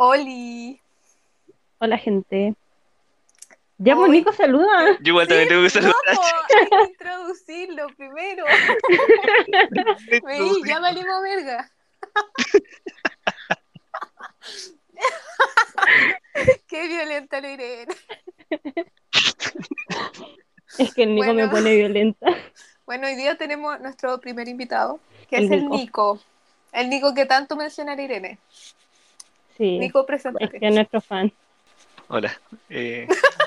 Oli. Hola, gente. Ya, Hoy- pues Nico, saluda. Yo igual también tengo que saludar. No, hay que introducirlo primero. Veí, ya valimos verga. Qué violenta la Irene. Es que el Nico me pone violenta. Bueno, hoy día tenemos nuestro primer invitado, que El es el Nico. Nico. El Nico que tanto menciona la Irene. Sí, Nico, es preséntate. que es nuestro fan. Hola. Eh,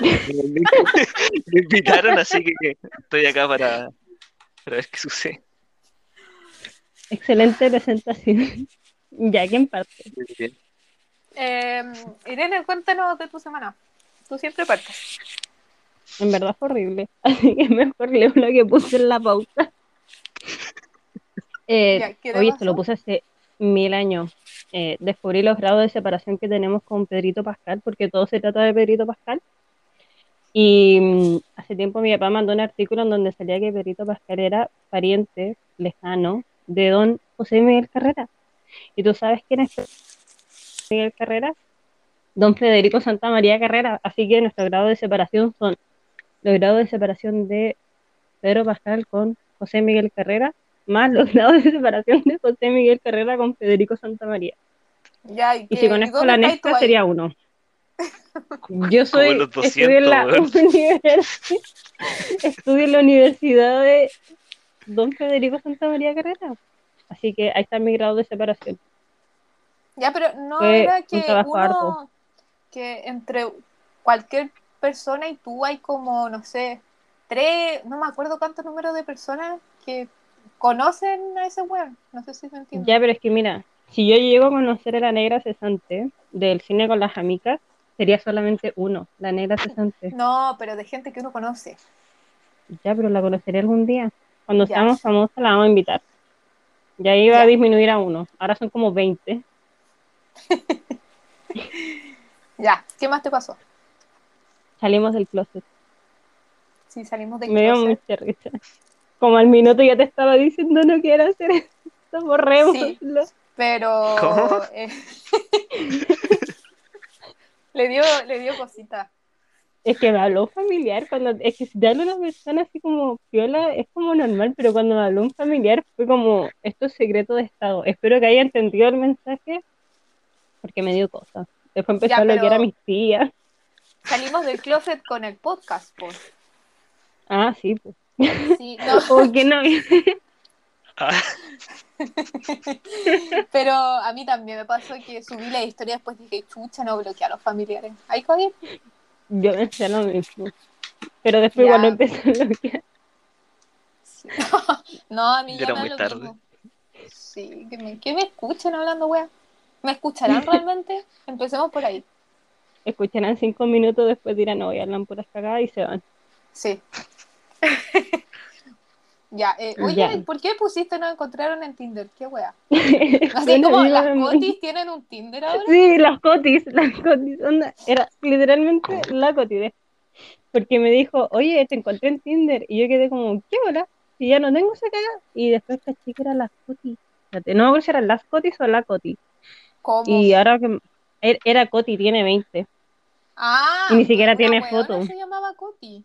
me invitaron, así que estoy acá para, para ver qué sucede. Excelente presentación. Ya, ¿quién parte? Muy bien. Eh, Irene, cuéntanos de tu semana. Tú siempre partes. En verdad fue horrible. Así que mejor leo lo que puse en la pauta. Eh, Ya, ¿qué te oye, esto lo puse hace mil años. Eh, descubrí los grados de separación que tenemos con Pedrito Pascal, porque todo se trata de Pedrito Pascal. Y mm, hace tiempo mi papá mandó un artículo en donde salía que Pedrito Pascal era pariente lejano de don José Miguel Carrera. ¿Y tú sabes quién es Miguel Carrera? Don Federico Santa María Carrera. Así que nuestros grados de separación son los grados de separación de Pedro Pascal con José Miguel Carrera, más los grados de separación de José Miguel Carrera con Federico Santa María. Ya, ¿y, si con y esto dónde la ahí? sería uno. Yo soy, los estudio, en la 200, estudio en la Universidad de Don Federico Santa María Carrera. Así que ahí está mi grado de separación. Ya, pero no Fue era que uno, que entre cualquier persona y tú hay como, no sé, tres, no me acuerdo cuántos números de personas que conocen a ese weón. No sé si me entiendes. Ya, pero es que mira, si yo llego a conocer a la negra cesante del cine con las amigas, sería solamente uno, la negra cesante. No, pero de gente que uno conoce. Ya, pero la conoceré algún día. Cuando Ya. seamos famosas la vamos a invitar. Y ahí va Ya. a disminuir a uno. Ahora son como 20. Ya, ¿qué más te pasó? Salimos del closet. Si salimos de Me dio closet. mucha risa. Como al minuto ya te estaba diciendo no quiero hacer esto, borrémoslo. Pero ¿Cómo? eh, le dio, le dio cosita. Es que me habló familiar cuando, es que si te habla una persona así como piola, es como normal, pero cuando me habló un familiar fue como, esto es secreto de estado. Espero que haya entendido el mensaje, porque me dio cosas. Después empezó Ya, a bloquear a mis tías. Salimos del closet con el podcast, pues. Ah, sí, pues. Sí, no, O que no. Ah, pero a mí también me pasó que subí la historia después dije, chucha, no bloqueé a los familiares. Ahí cogí. Yo pensé lo mismo. Pero después Ya. igual lo empecé a bloquear. Sí. No, a mí Ya era me muy lo tarde. mismo. Sí, que me, que me escuchen hablando, wea. ¿Me escucharán realmente? Empecemos por ahí. Escucharán cinco minutos después dirán, no, voy a hablar puras cagadas y se van. Sí. Ya, eh, oye, Ya. ¿por qué pusiste no encontraron en Tinder? ¿Qué wea? Así como las cotis tienen un Tinder ahora. Sí, las cotis, las cotis. onda, era literalmente la cotidez. Porque me dijo, oye, te encontré en Tinder. Y yo quedé como, ¿qué hola? Si ya no tengo esa cagada. Y después caché que eran las cotis. No me acuerdo si eran las cotis o la coti. ¿Cómo? Y ahora que er- era coti, tiene 20. Ah, y ni siquiera tiene foto. se llamaba Coti.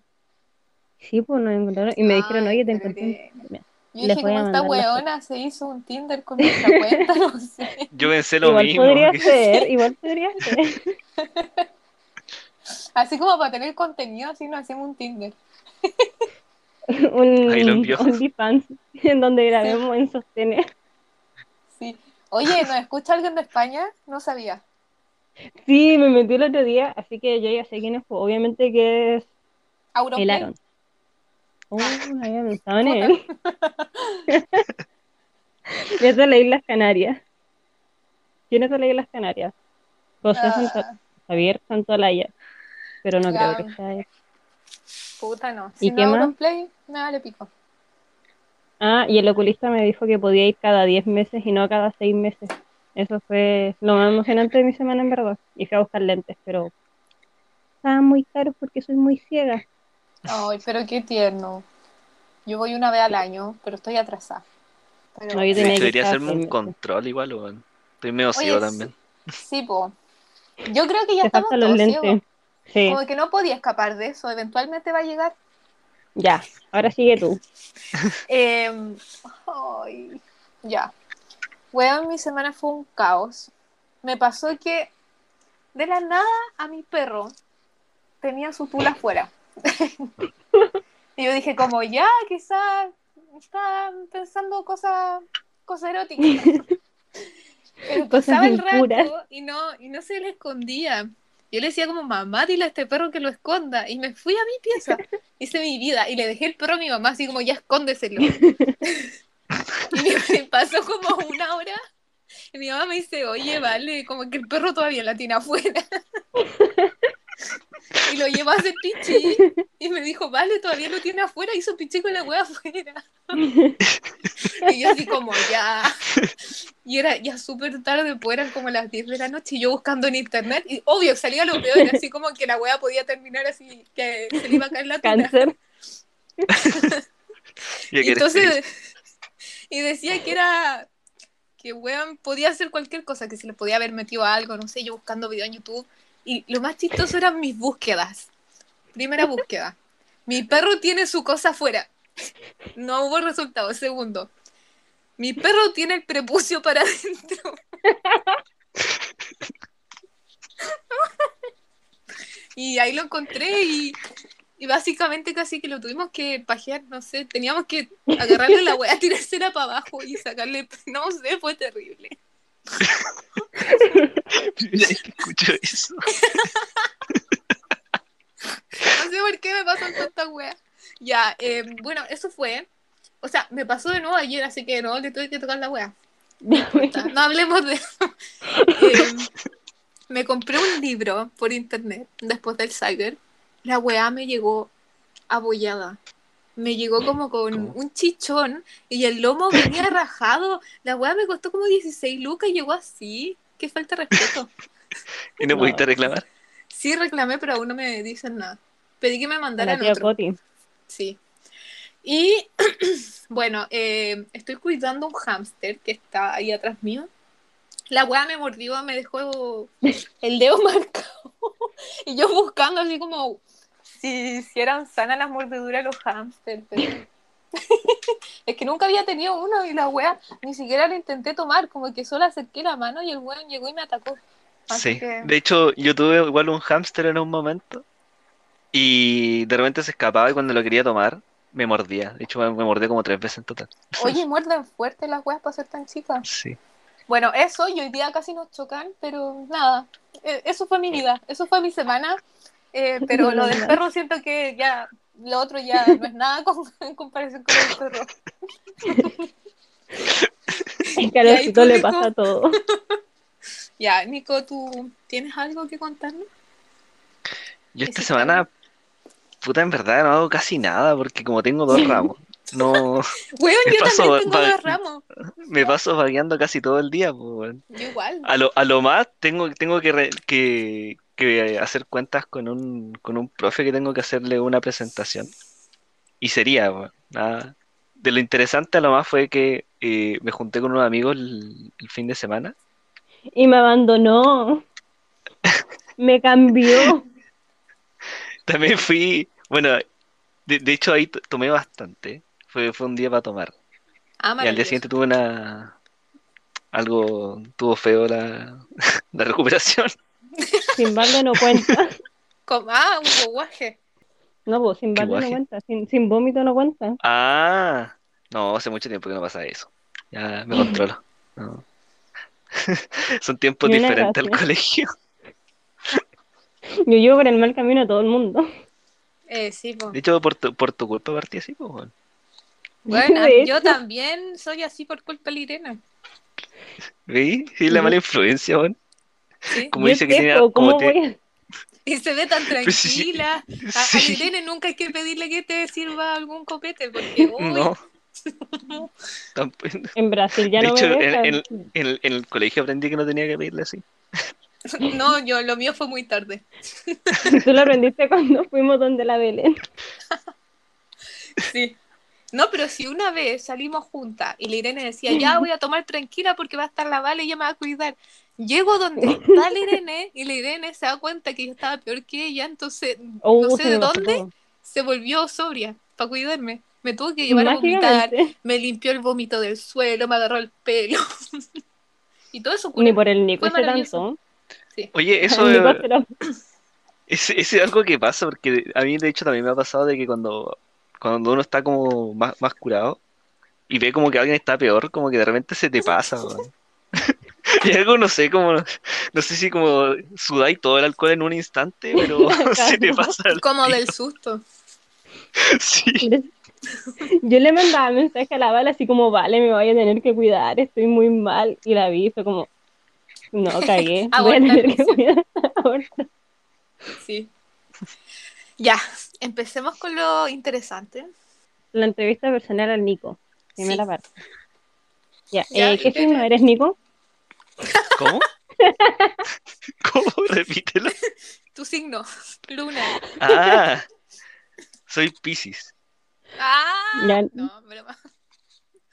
Sí, pues nos encontraron. Y me dijeron, oye, te encontré que-. Yo Les dije, como esta weona se hizo un Tinder con nuestra cuenta, no sé. yo pensé lo Igual mismo. podría que- ser, igual podría ser. Así como para tener contenido, así nos hacemos un Tinder. un Ahí lo envió. OnlyFans en donde grabemos en sostener. Sí. Oye, ¿nos escucha alguien de España? No sabía. Sí, me metí el otro día, así que yo ya sé quién es. pues, Obviamente que es Auronplay. el Aaron. Oh, no había pensado en él. es de las Islas Canarias. ¿Quién es de las Islas Canarias? José Ah, Santa- Javier Santolaya. Pero no creo que sea él. puta, no. ¿Y Si qué no más? Auronplay, me vale pico. Ah, y el oculista me dijo que podía ir cada 10 meses y no cada 6 meses. Eso fue lo más emocionante de mi semana, en verdad. Y fui a buscar lentes, pero estaban muy caros porque soy muy ciega. Ay, pero qué tierno. Yo voy una vez al año, pero estoy atrasada. Pero- No, yo Debería estar hacerme un control igual, weón. Estoy medio Oye, ciego también. Sí, po. Yo creo que ya Te estamos los todos lentes. ciegos. Sí, Como que no podía escapar de eso. Eventualmente va a llegar. ya. Ahora sigue tú. Eh, ay, ya. Weón, mi semana fue un caos. Me pasó que de la nada a mi perro tenía su tula afuera. Y yo dije como, ya, quizás está pensando cosas cosas eróticas. Pero pasaba el rato y no, y no se le escondía. Yo le decía como, mamá, dile a este perro que lo esconda. Y me fui a mi pieza, hice mi vida y le dejé el perro a mi mamá así como, ya escóndeselo. y me pasó como una hora y mi mamá me dice, oye, vale, como que el perro todavía la tiene afuera. y lo llevó a hacer pichi y me dijo, vale, todavía lo tiene afuera, hizo pichi con la wea afuera. y yo así como, ya. Y era ya súper tarde, pues eran como las 10 de la noche y yo buscando en internet y obvio salía lo peor, así como que la wea podía terminar así, que se le iba a caer la tuna. Cáncer. Y entonces, y decía que era, que weón podía hacer cualquier cosa, que se le podía haber metido a algo, no sé, yo buscando video en YouTube. Y lo más chistoso eran mis búsquedas. Primera búsqueda. Mi perro tiene su cosa afuera. No hubo resultado. Segundo. Mi perro tiene el prepucio para adentro. Y ahí lo encontré y, básicamente casi que lo tuvimos que pajear, no sé, teníamos que agarrarle la weá, tirársela para abajo y sacarle, no sé, fue terrible. Eso. No sé por qué me pasan tantas weas. Ya, eh, bueno, eso fue. O sea, me pasó de nuevo ayer, así que no, le tuve que tocar la wea. No hablemos de eso. Eh, me compré un libro por internet después del cyber. La weá me llegó abollada. Me llegó como con ¿Cómo? un chichón y el lomo venía rajado. La weá me costó como 16 lucas y llegó así. Qué falta de respeto. ¿Y no No. pudiste reclamar? Sí reclamé, pero aún no me dicen nada. Pedí que me mandaran otro. Coti. Sí. Y bueno, eh, estoy cuidando un hámster que está ahí atrás mío. La weá me mordió, me dejó el dedo marcado. Y yo buscando así como si, si eran sanas las mordeduras de los hámsters. pero- es que nunca había tenido uno y la weá ni siquiera lo intenté tomar, como que solo acerqué la mano y el weón llegó y me atacó. Así Sí. que- De hecho, yo tuve igual un hámster en un momento y de repente se escapaba y cuando lo quería tomar me mordía. De hecho, me, me mordió como tres veces en total. Oye, muerden fuerte las weas para ser tan chicas. Sí. Bueno, eso, y hoy día casi nos chocan, pero nada, eh, eso fue mi vida, eso fue mi semana, eh, pero lo del perro siento que ya, lo otro ya no es nada con- en comparación con el perro. Es que a le pasa todo. Ya, Nico, ¿tú tienes algo que contarnos? Yo esta semana, puta, en verdad no hago casi nada porque como tengo dos ramos, no Weón, Me yo pasó, también tengo dos ramos, me paso vagueando casi todo el día. pues, yo igual. A lo, a lo más tengo, tengo que, re- que, que hacer cuentas con un, con un profe que tengo que hacerle una presentación. Y sería, weón, nada. De lo interesante a lo más fue que eh, me junté con unos amigos el, el fin de semana. Y me abandonó. Me cambió. También fui, bueno, de, de hecho ahí tomé bastante. Fue, fue un día para tomar. Ah, Y al día siguiente tuve una... Algo, tuvo feo la, la recuperación. Sin balde no cuenta. Com- Ah, un guaje. No, pues sin ¿Qué balde no cuenta. Sin, sin vómito no cuenta. Ah, no, hace mucho tiempo que no pasa eso. Ya me controlo. No. Son tiempos diferentes al colegio. Yo llevo por el mal camino a todo el mundo. Eh, sí, po. De hecho, por tu, por tu culpa partí así, pues. Bueno, yo también soy así por culpa de Irene. ¿Veis? Sí, la mala influencia, weón. ¿sí? Como dice que tiene, ¿cómo como te- voy Y se ve tan Pues sí. tranquila. A, a Sí. Irene nunca hay que pedirle que te sirva algún copete, porque uy, No. En Brasil ya De no hecho, me en, dejan. en- en el, en el colegio aprendí que no tenía que pedirle así. no, yo lo mío fue muy tarde. Tú lo aprendiste cuando fuimos donde la Belén. Sí. No, pero si una vez salimos juntas y la Irene decía, ya voy a tomar tranquila porque va a estar la Vale y ella me va a cuidar. Llego donde está la Irene y la Irene se da cuenta que yo estaba peor que ella, entonces Oh, no sé se de dónde todo. se volvió sobria para cuidarme. Me tuvo que llevar a vomitar, me limpió el vómito del suelo, me agarró el pelo. y todo eso Ni por el Nico ese maravilloso. tanto. Oye, eso se es, es algo que pasa, porque a mí de hecho también me ha pasado de que cuando, cuando uno está como más, más curado y ve como que alguien está peor, como que de repente se te pasa. Y algo, no sé, como, no sé si como sudáis todo el alcohol en un instante, pero se te pasa el Como del susto. Sí. Yo le mandaba mensaje a la bala así como, vale, me voy a tener que cuidar, estoy muy mal. Y la vi, fue como, no, cagué, voy a tener que cuidar. Abortar. Sí. Ya, empecemos con lo interesante. La entrevista personal al Nico, primera Sí. parte. Ya, Ya, eh, ¿qué signo eres, Nico? ¿Cómo? ¿Cómo? Repítelo. Tu signo, Luna. Ah, soy Piscis. Ah, Ya. no, broma.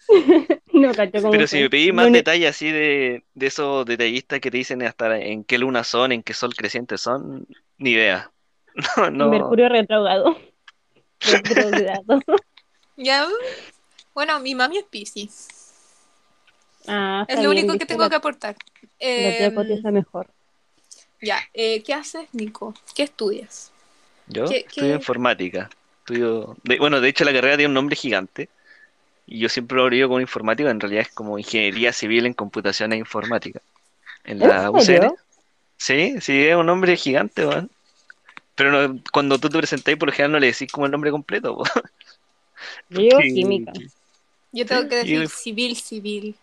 No cacho cómo Pero si me pedís más uni- detalles así de, de esos detallistas que te dicen hasta en qué luna son, en qué sol creciente son, ni idea. No, no. Mercurio retrogrado. Retrogrado. Ya, bueno, mi mami es Piscis. Ah, Es lo único que tengo la- que aportar. La tía Em, Coti es la mejor. ya, eh, ¿qué haces, Nico? ¿Qué estudias? Yo ¿Qué- estudio qué? informática. Estudio, de- bueno, de hecho la carrera tiene un nombre gigante. Y yo siempre lo abrigo como informática, en realidad es como ingeniería civil en computación e informática. En la. UCN. Sí, sí, es un nombre gigante, weón. Pero no- cuando tú te presentáis, por lo general no le decís como el nombre completo, po. Yo llevo Porque- química. Yo tengo que decir civil, civil.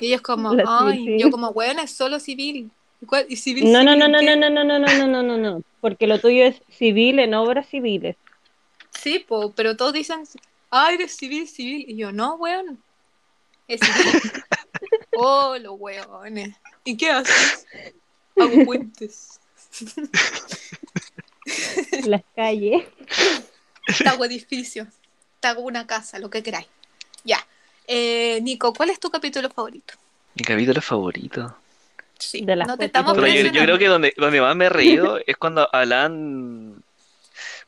Y ellos como, ay, yo como, bueno, es solo civil. ¿Y, cuál- y civil, No, no, civil no, no, no, no, no, no, no, no, no, no. Porque lo tuyo es civil en obras civiles. Sí, po, pero todos dicen, ay, eres civil, civil. Y yo, no, weón. Es civil. oh, los weones. ¿Y qué haces? Hago puentes. Las calles. Te hago edificios. Te hago una casa, lo que queráis. Ya. Eh, Nico, ¿cuál es tu capítulo favorito? Mi capítulo favorito. Sí, De las no te estamos Pero yo, yo creo que donde, donde más me he reído es cuando hablan.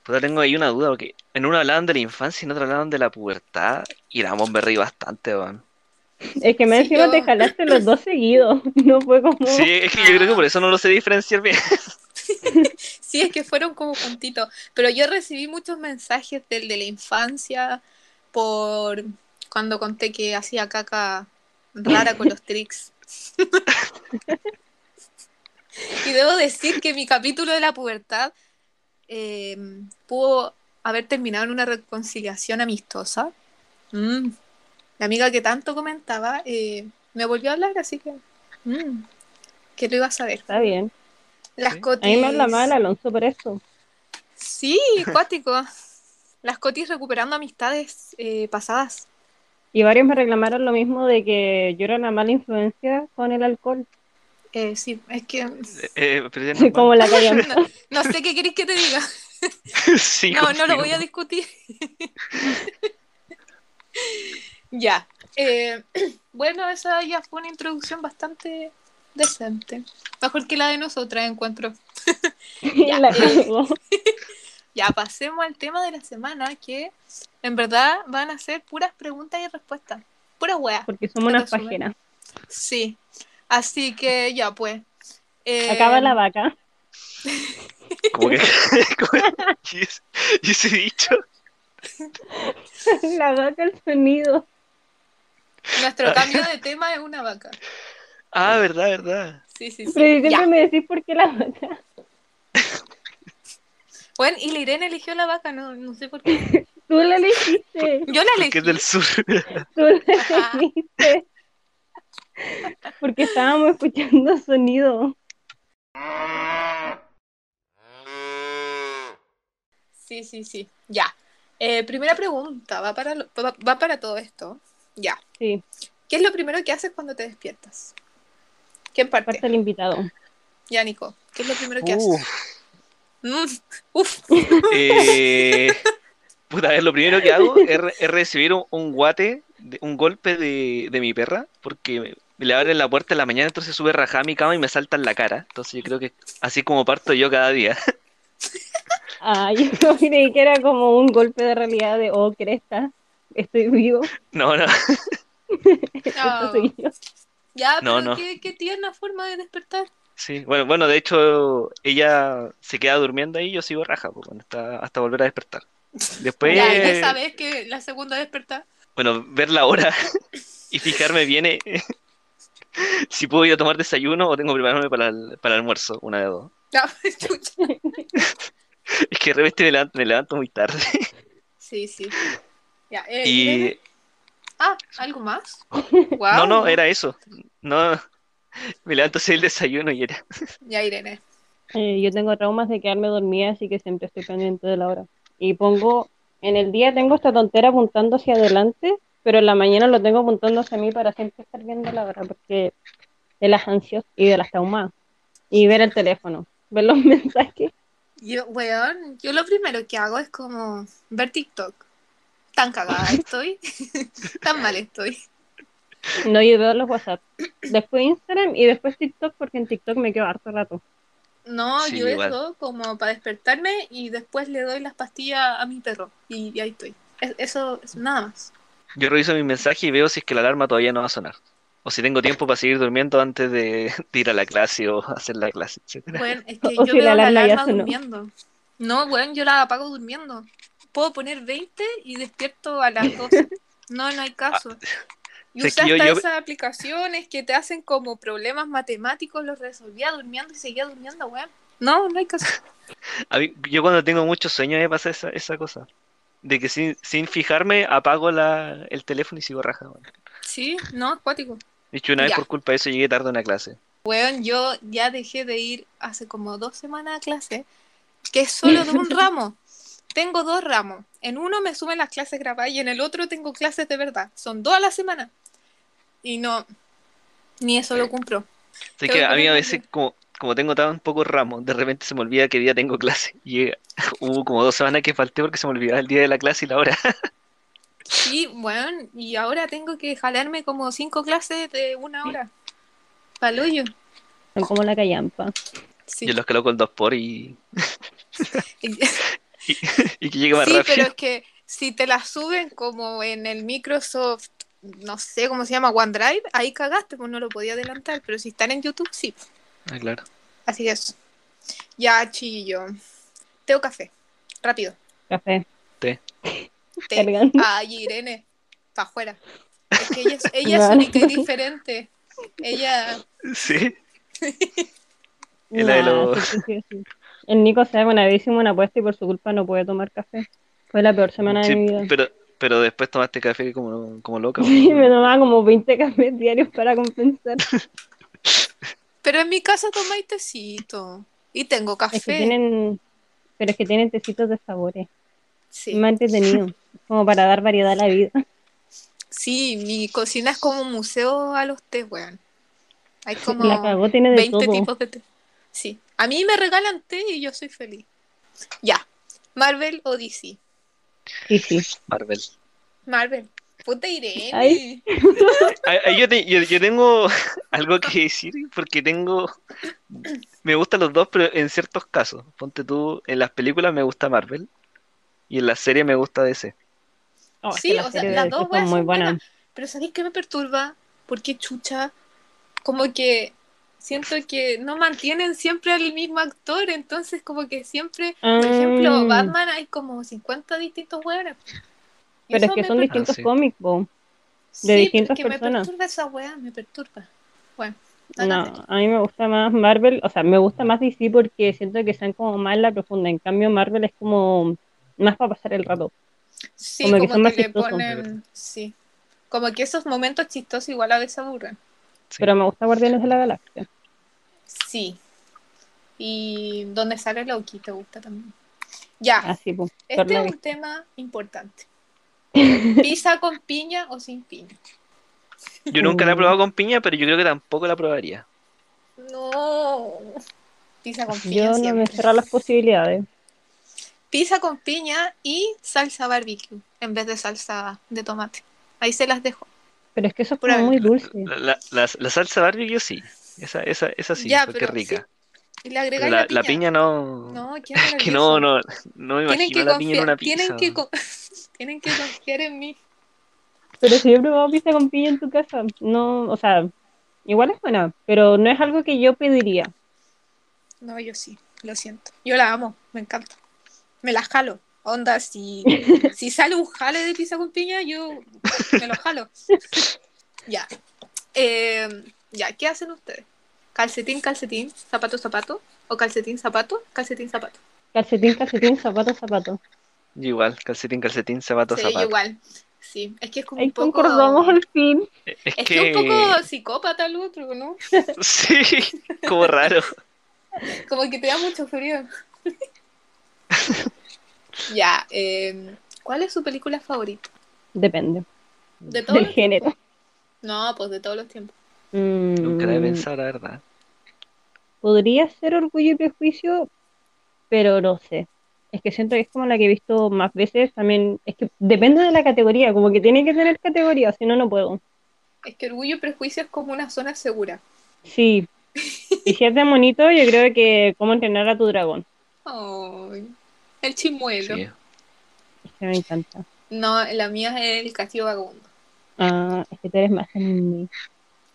Pues tengo ahí una duda, porque en uno hablaban de la infancia y en otro hablaban de la pubertad. Y la me reí bastante, weón. Es que me Sí, encima yo- te jalaste los dos seguidos. No fue como. Sí, es que yo creo que por eso no lo sé diferenciar bien. Sí, es que fueron como juntitos. Pero yo recibí muchos mensajes del de la infancia por cuando conté que hacía caca rara con los tricks. y debo decir que mi capítulo de la pubertad eh, pudo haber terminado en una reconciliación amistosa. Mm. La amiga que tanto comentaba eh, me volvió a hablar, así que... mm, que lo iba a saber. Está bien. Las Sí. A cotis... mí me habla mal Alonso por eso. Sí, cuático. Las cotis recuperando amistades eh, pasadas. Y varios me reclamaron lo mismo de que yo era una mala influencia con el alcohol. Eh, sí, es que Eh, pero ya no- Como la no, no sé qué queréis que te diga. sí, No, no lo voy a discutir. ya. eh, bueno, esa ya fue una introducción bastante decente. Mejor que la de nosotras, encuentro. Ya, La eh. Ya, pasemos al tema de la semana, que en verdad van a ser puras preguntas y respuestas. Puras weas. Porque somos unas pajeras. Sí. Así que ya, pues. Eh, Acaba la vaca. Como que. como- y, ese, y ese dicho. La vaca, el sonido. Nuestro cambio de tema es una vaca. Ah, verdad, verdad. Sí, sí, sí. Pero siempre Ya. me decís por qué la vaca. Bueno, y la Irene eligió la vaca, no, no sé por qué. Tú la elegiste. Yo la Porque elegí. es del sur. Tú la elegiste. Porque estábamos escuchando sonido. Sí, sí, sí. Ya. Eh, primera pregunta, va para, lo- va, va para todo esto. Ya. Sí, ¿Qué es lo primero que haces cuando te despiertas? ¿Quién parte? parte el invitado. Ya, Nico. ¿Qué es lo primero que Uf. haces? Mm, uf. Eh, Puta, a ver, lo primero que hago es, re- es recibir un, un guate, de- un golpe de, de mi perra, porque me, le abren la puerta en la mañana, entonces sube rajada a mi cama y me salta en la cara. Entonces yo creo que así como parto yo cada día. Ah, yo creí que era como un golpe de realidad de, oh, cresta, estoy vivo, No, no. yo. Ya, No, pero no. Qué, qué tierna forma de despertar. Sí, bueno, bueno, de hecho, ella se queda durmiendo ahí y yo sigo raja, pues, hasta, hasta volver a despertar. Después, Ya, esa vez que la segunda despertar. bueno, ver la hora y fijarme bien eh, si puedo ir a tomar desayuno o tengo que prepararme para el, para el almuerzo, una de dos. Ya, chucha. Es que de repente me levanto, me levanto muy tarde. Sí, sí. Ya, eh. Y Ah, ¿algo más? no, no, era eso. No, me levanto a hacer el desayuno y era. Ya, Irene. Eh, yo tengo traumas de quedarme dormida, así que siempre estoy pendiente de la hora. Y pongo, en el día tengo esta tontera apuntando hacia adelante, pero en la mañana lo tengo apuntando hacia mí para siempre estar viendo la hora, porque de las ansias y de las traumas. Y ver el teléfono, ver los mensajes. Yo, weón, yo lo primero que hago es como ver TikTok. Tan cagada estoy. Tan mal estoy. No, yo veo los WhatsApp. Después Instagram y después TikTok, porque en TikTok me quedo harto rato. No, Sí, yo igual. eso como para despertarme y después le doy las pastillas a mi perro. Y, y ahí estoy. Es- eso es nada más. Yo reviso mi mensaje y veo si es que la alarma todavía no va a sonar. O si tengo tiempo para seguir durmiendo antes de, de ir a la clase o hacer la clase, etcétera. Bueno, es que O yo si la veo la alarma ya alarma durmiendo. No, bueno, yo la apago durmiendo. Puedo poner 20 y despierto a las 12. No, no hay caso. Y Ah, yo- hasta yo- esas aplicaciones que te hacen como problemas matemáticos, los resolvía durmiendo y seguía durmiendo, weón. No, no hay caso. A mí- yo cuando tengo mucho sueño me pasa esa, esa cosa. De que sin, sin fijarme apago la, el teléfono y sigo raja. bueno. Sí, no, acuático. De hecho, una vez por culpa de eso llegué tarde a una clase. Weón, yo ya dejé de ir hace como dos semanas a clase, que es solo de un ramo. Tengo dos ramos. En uno me suben las clases grabadas y en el otro tengo clases de verdad. Son dos a la semana. Y no, ni eso lo cumplo. Así que a mí a veces, como, como tengo tan pocos ramos, de repente se me olvida qué día tengo clase. Y hubo como dos semanas que falté porque se me olvidaba el día de la clase y la hora. Sí, bueno, y ahora tengo que jalarme como cinco clases de una hora. Paloyo. Son como la callampa. Sí. Yo los coloco el 2 por y, Y- que llegue más Sí, rápido. pero es que si te las suben como en el Microsoft, no sé cómo se llama, OneDrive, ahí cagaste, pues no lo podía adelantar, pero si están en YouTube, sí. Ah, claro. Así que eso. Ya, chillo. Teo café. Rápido. Café. Té. Cargando. Ay, Irene. Pa' afuera. Es que ella es, ella es única y diferente. Ella. Sí. Y la de los-. El Nico se vez hicimos una apuesta y por su culpa no puede tomar café. Fue la peor semana Sí, de mi vida. pero, pero después tomaste café como, como loca. Sí, me tomaba como 20 cafés diarios para compensar. Pero en mi casa tomáis tecito. Y tengo café. Es que tienen, pero es que tienen tecitos de sabores. Sí. Más entretenido. Como para dar variedad a la vida. Sí, mi cocina es como un museo a los té, weón. Hay como La cagó, tiene de 20 todo. tipos de té. Sí. A mí me regalan té y yo soy feliz. Ya. Marvel o DC. Sí, sí. Marvel. Marvel. Puta Irene. Ay. Ay, ay, yo, te- yo- yo tengo algo que decir porque tengo. Me gustan los dos, pero en ciertos casos. Ponte tú, en las películas me gusta Marvel y en las series me gusta DC. Oh, Sí, o sea, las dos DC son muy buenas. Pero ¿sabéis qué me perturba? Porque chucha, como que siento que no mantienen siempre al mismo actor, entonces como que siempre, por ejemplo, Ah. Batman hay como 50 distintos weones. Y Pero es que son distintos Ah, sí. cómics, de Sí, pero es distintas que personas. me perturba esa wea, me perturba. Bueno, No, a mí me gusta más Marvel, o sea, me gusta más DC porque siento que están como más en la profunda. En cambio, Marvel es como más para pasar el rato. Sí, como como, que son más le chistosos. ponen, sí. Como que esos momentos chistosos igual a veces aburren. Sí. Pero me gusta Guardianes de la Galaxia. Sí. Y donde sale Loki, te gusta también. Ya. Así, pues. Este es un tema importante. ¿Pizza con piña o sin piña? Yo nunca la he probado con piña, pero yo creo que tampoco la probaría. No. Pizza con piña Yo no me cierro las posibilidades. pizza con piña y salsa barbecue en vez de salsa de tomate. Ahí se las dejo. Pero es que eso es como muy dulce. La, la- la- la salsa barbecue sí. Esa, esa, esa sí, Ya, porque es rica. Y le agregáis la, la piña. la piña no. No, qué es que no, no, no me Tienen que imagino la piña en confiar, una pizza. tienen que, con- tienen que confiar en mí. Pero si yo he probado pizza con piña en tu casa, no, o sea, igual es buena, pero no es algo que yo pediría. No, yo sí, lo siento. Yo la amo, me encanta. Me la jalo. Onda, si, si sale un jale de pizza con piña, yo me lo jalo. Ya. Eh, ya, ¿qué hacen ustedes? ¿Calcetín, calcetín, zapato, zapato? ¿O calcetín, zapato, calcetín, zapato? Calcetín, calcetín, zapato, zapato. Yo igual, calcetín, calcetín, zapato, sí, yo zapato. igual. Sí, es que es como Ahí un poco... concordamos al fin. Es Es que que. un poco psicópata el otro, ¿no? Sí, como raro. Como que te da mucho frío. Ya, eh, ¿cuál es su película favorita? Depende De todos del los género. tiempos. No, pues de todos los tiempos. Nunca la he Mm, pensado, la verdad. Podría ser Orgullo y Prejuicio, pero no sé. Es que siento que es como la que he visto más veces. También es que depende de la categoría, como que tiene que tener categoría, si no, no puedo. Es que Orgullo y Prejuicio es como una zona segura. Sí. Y si es de monito, yo creo que cómo entrenar a tu dragón. Ay, el chimuelo. Sí. Es que me encanta. No, la mía es el castillo vagabundo. Ah, es que tú eres más anime.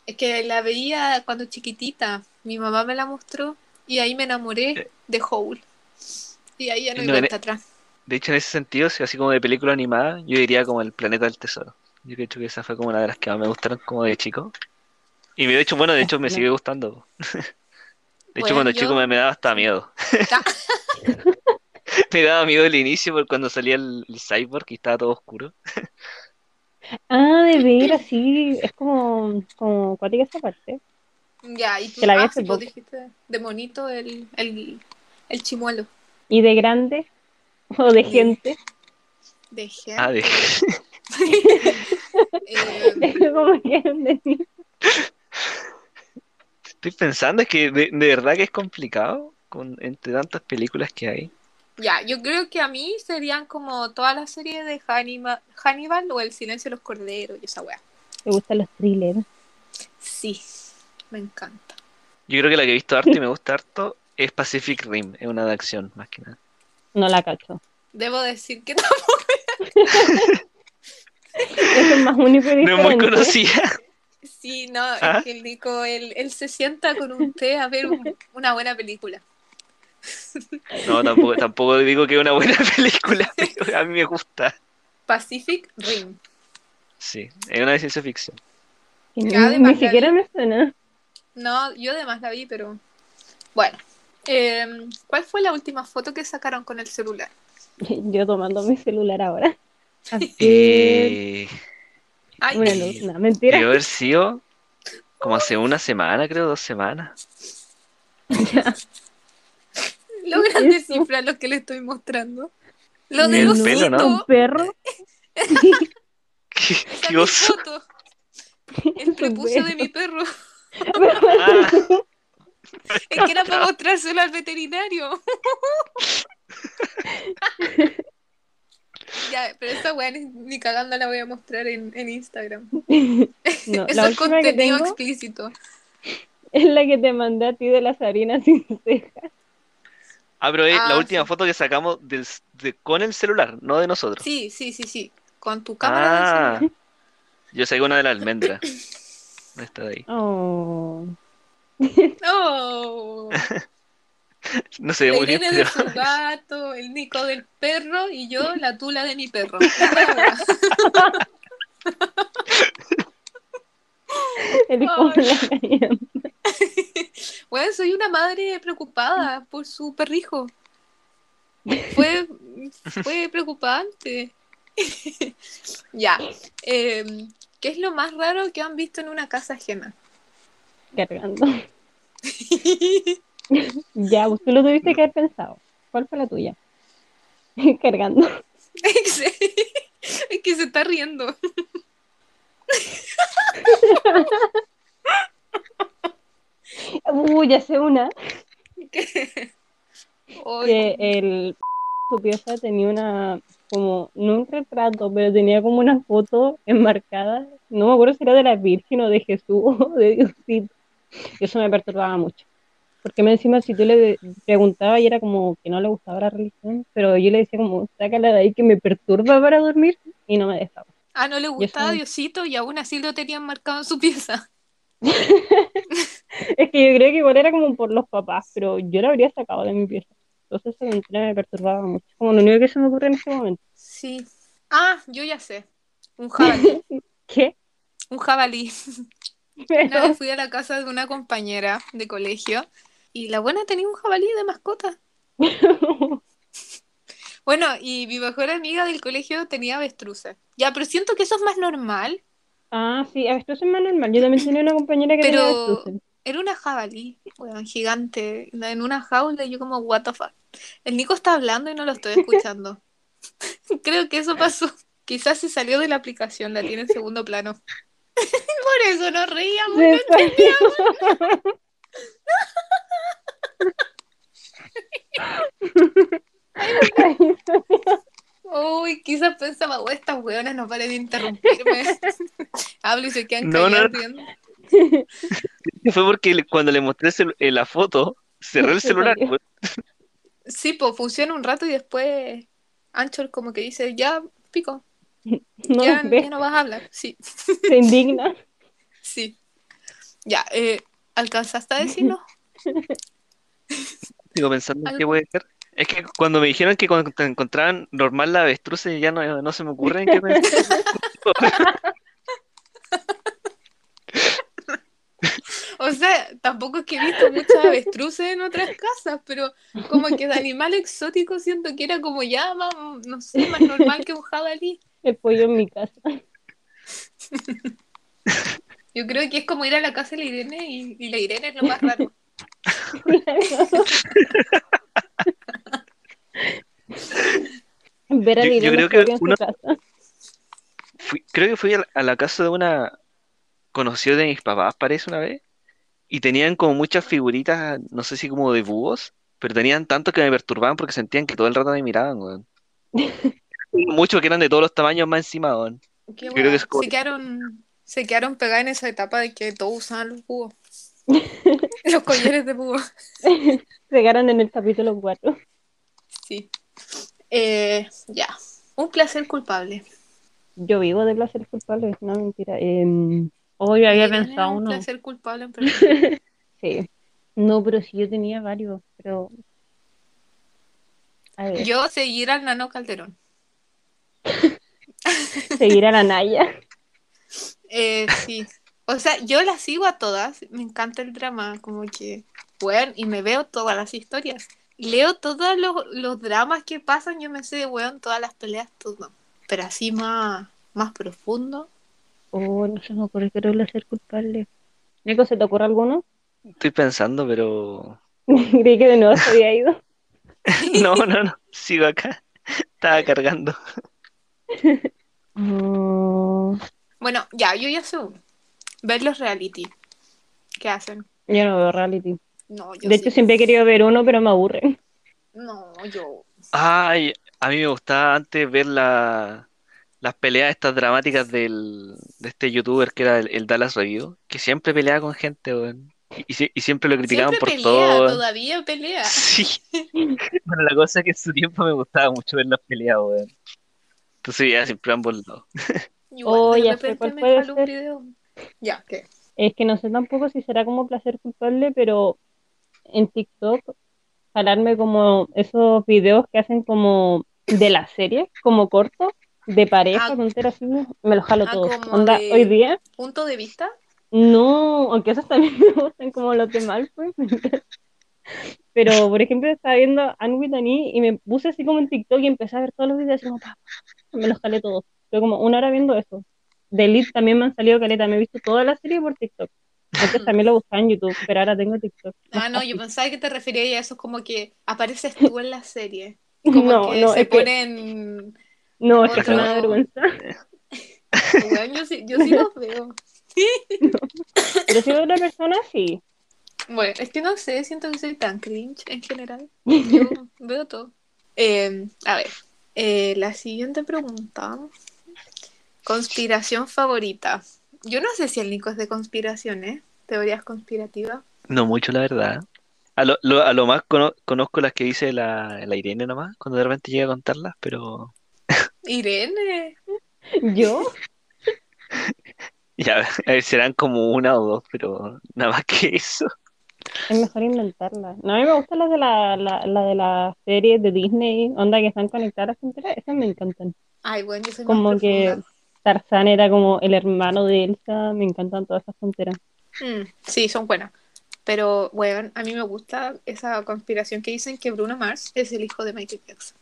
Es que la veía cuando chiquitita. Mi mamá me la mostró y ahí me enamoré de Howl. Y ahí ya no hay No, en- vuelta atrás. De hecho, en ese sentido, si así como de película animada, yo diría como El Planeta del Tesoro. Yo creo que esa fue como una de las que más me gustaron como de chico. Y de hecho, bueno, de hecho me sigue gustando. De hecho, Bueno, cuando yo- chico me, me daba hasta miedo. Me daba miedo el inicio por cuando salía el, el cyborg y estaba todo oscuro. Ah, de veras, sí. Es como, como cuática esa parte. ya, y tú Que la ah, poco. dijiste de monito el, el, el chimuelo. ¿Y de grande? ¿O de gente? De gente. Ah, de... Eh, como decir. Estoy pensando, es que de, de verdad que es complicado con, entre tantas películas que hay. Ya, yo creo que a mí serían como toda la serie de Hannibal, Hannibal o El silencio de los corderos y esa weá. ¿Te gustan los thrillers? Sí, me encanta. Yo creo que la que he visto harto y me gusta harto es Pacific Rim, es una de acción más que nada. No la cacho. Debo decir que Eso es más único y No es muy conocida. sí, no, ¿Ah? es que el Nico, él, él se sienta con un té a ver un- una buena película. No, tampoco, tampoco digo que es una buena película, pero a mí me gusta. Pacific Rim. Sí, es una de ciencia ficción. Ni, Ya, siquiera me suena. No, yo además la vi, pero bueno. Eh, ¿Cuál fue la última foto que sacaron con el celular? Yo tomando mi celular ahora. A ver, Eh, Ay, una luz, no, mentira. debió haber sido como hace una semana, creo, dos semanas. logran eso? descifrar lo que le estoy mostrando. Lo El de los pelo, ¿no? Un perro. ¿Qué, qué es mi oso? foto. El prepucio de mi perro. Ah, Es que era para mostrárselo al veterinario. ya, pero esa weá ni, cagando la voy a mostrar en, en Instagram. No, Eso la es última que contenido tengo explícito. es la que te mandé a ti de las harinas sin cejas. Ah, pero es la Ah, última sí. foto que sacamos del- de- con el celular, no de nosotros. Sí, sí, sí, sí. Con tu cámara del Ah, celular. yo saqué una de la almendra. Esta de ahí. Oh. Oh, No se ve la muy bien, Irene de pero su gato, el Nico del perro y yo la tula de mi perro. El caña. Bueno, soy una madre preocupada por su perrijo. Fue, fue preocupante. ya. em, ¿Qué es lo más raro que han visto en una casa ajena? Cargando. Ya, tú lo tuviste que haber pensado. ¿Cuál fue la tuya? Cargando. es que se está riendo. Uh, ya sé una. Que el su pieza tenía una, como, no un retrato, pero tenía como una foto enmarcada, no me acuerdo si era de la Virgen o de Jesús o de Diosito, y eso me perturbaba mucho. Porque me encima si tú le preguntabas y era como que no le gustaba la religión, pero yo le decía como, sácala de ahí que me perturba para dormir, y no me dejaba. Ah, no le gustaba Diosito y aún así lo tenían marcado en su pieza. Es que yo creo que igual era como por los papás, pero yo lo habría sacado de mi pieza. Entonces eso me perturbaba mucho. Como lo único que se me ocurre en este momento. Sí. Ah, yo ya sé. Un jabalí. ¿Qué? Un jabalí. Una Pero, vez fui a la casa de una compañera de colegio y la buena tenía un jabalí de mascota. Bueno, y mi mejor amiga del colegio tenía avestruces. Ya, pero siento que eso es más normal. ah, sí, avestruz es más normal. Yo también tenía una compañera que tenía Pero avestruces. era una jabalí, weón, gigante, en una jaula y yo como, what the fuck. El Nico está hablando y no lo estoy escuchando. Creo que eso pasó. Quizás se salió de la aplicación, la tiene en segundo plano. Por eso nos reíamos. Uy, quizás pensaba, oh, estas weonas no paren de interrumpirme. Hablo y se quedan No. Fue porque cuando le mostré eh, la foto, cerré el celular. pues. Sí, pues funciona un rato y después Anchor como que dice, ya, pico, No ya, no vas a hablar. Sí, se indigna. sí. Ya, eh, ¿alcanzaste a decirnos? Sigo pensando en qué Algo. puede ser. Es que cuando me dijeron que cuando te encontraban normal la avestruz, ya no, no se me ocurre en qué pensar. O sea, tampoco es que he visto muchas avestruces en otras casas, pero como que de animal exótico siento que era como ya más, no sé, más normal que un jabalí. El pollo en mi casa. Yo creo que es como ir a la casa de la Irene y, y la Irene es lo más raro. Ver a Yo- yo creo que Florio en su uno- casa. Fui- creo que fui a la, a la casa de una conocida de mis papás, parece una vez, y tenían como muchas figuritas, no sé si como de búhos, pero tenían tanto que me perturbaban porque sentían que todo el rato me miraban, weón. Muchos que eran de todos los tamaños más encima, weón. Qué creo que es Se quedaron, se quedaron pegadas en esa etapa de que todos usaban los búhos. los collares de búho. Llegaron en el capítulo 4. Sí. Eh, ya. Un placer culpable. Yo vivo de placeres culpables, no mentira. Em, hoy había pensado un uno. placer culpable en. Sí. No, pero sí yo tenía varios, pero. A ver, Yo seguir al Nano Calderón. seguir a la Naya. Eh, sí. O sea, yo las sigo a todas. Me encanta el drama. Como que, weón, y me veo todas las historias. Leo todos los, los dramas que pasan. Yo me sé de weón todas las peleas, todo. Pero así más, más profundo. Oh, no se me ocurre que era un placer culpable. Nico, ¿se te ocurre alguno? Estoy pensando, pero... Creí que de nuevo se había ido. No, no, no, sigo acá. Estaba cargando. Mm, Bueno, ya, yo ya sé uno. Ver los reality. ¿Qué hacen? yo no veo reality. No, yo De sí. hecho, siempre he querido ver uno, pero me aburre. No, yo. Ay, a mí me gustaba antes ver la, las peleas estas dramáticas del, de este youtuber que era el, el Dallas Review, que siempre peleaba con gente, weón. Y, y si- y siempre lo criticaban Siempre por pelea, todo. todavía pelea. Sí. Bueno, la cosa es que en su tiempo me gustaba mucho ver las peleas, weón. Entonces ya siempre a ambos lados. Igual Oh, de ya sé repente me jalo un video. Ya, ¿qué? Es que no sé tampoco si será como placer culpable, pero en TikTok jalarme como esos videos que hacen como de la serie, como cortos, de pareja, Ah. así, me los jalo Ah, Onda, de- hoy día, ¿Punto de vista? no, aunque esos también me gustan como los de Malfoy. Pero, por ejemplo, estaba viendo Anne with an E y me puse así como en TikTok y empecé a ver todos los videos y como, me los jalé todos. Fue como una hora viendo eso. De Elite también me han salido caleta, me he visto toda la serie por TikTok. Antes también lo buscaba en YouTube, pero ahora tengo TikTok. Ah, no, yo pensaba que te referías a eso como que apareces tú en la serie. Como No, que no, se que- ponen. No, es que es una vergüenza. Weón, yo, sí, yo sí los veo. Pero si otra persona, sí. Bueno, es que no sé, siento que soy tan cringe en general. Yo veo todo. Eh, a ver, eh, la siguiente pregunta. Conspiración favorita. Yo no sé si el Nico es de conspiraciones, teorías conspirativas. No mucho, la verdad. A lo, lo- a lo más cono- conozco las que dice la, la Irene nomás, cuando de repente llega a contarlas, pero Irene. ¿Yo? ya, a ver, serán como una o dos, pero nada más que eso. Es mejor inventarla. No, a mí me gustan las de la, la, la de las series de Disney, onda que están conectadas enteras, esas me encantan. Ay, bueno, yo soy Como más que profunda. Tarzán era como el hermano de Elsa, me encantan todas esas tonteras. Mm, sí, son buenas. Pero, bueno, a mí me gusta esa conspiración que dicen que Bruno Mars es el hijo de Michael Jackson.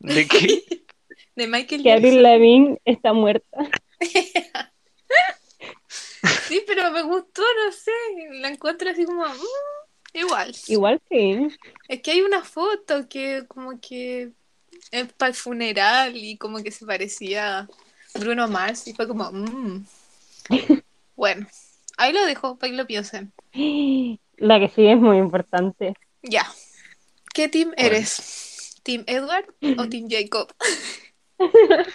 ¿De qué? De Michael Que Avril Jackson. Lavigne está muerta. Sí, pero me gustó, no sé. La encuentro así como. mm, igual. Igual sí. Es que hay una foto que, como que. Es para el funeral y como que se parecía Bruno Mars. Y fue como. mm. Bueno, ahí lo dejo para que lo piensen. La que sí es muy importante. Ya. ¿Qué team eres? ¿Team Edward o Team Jacob?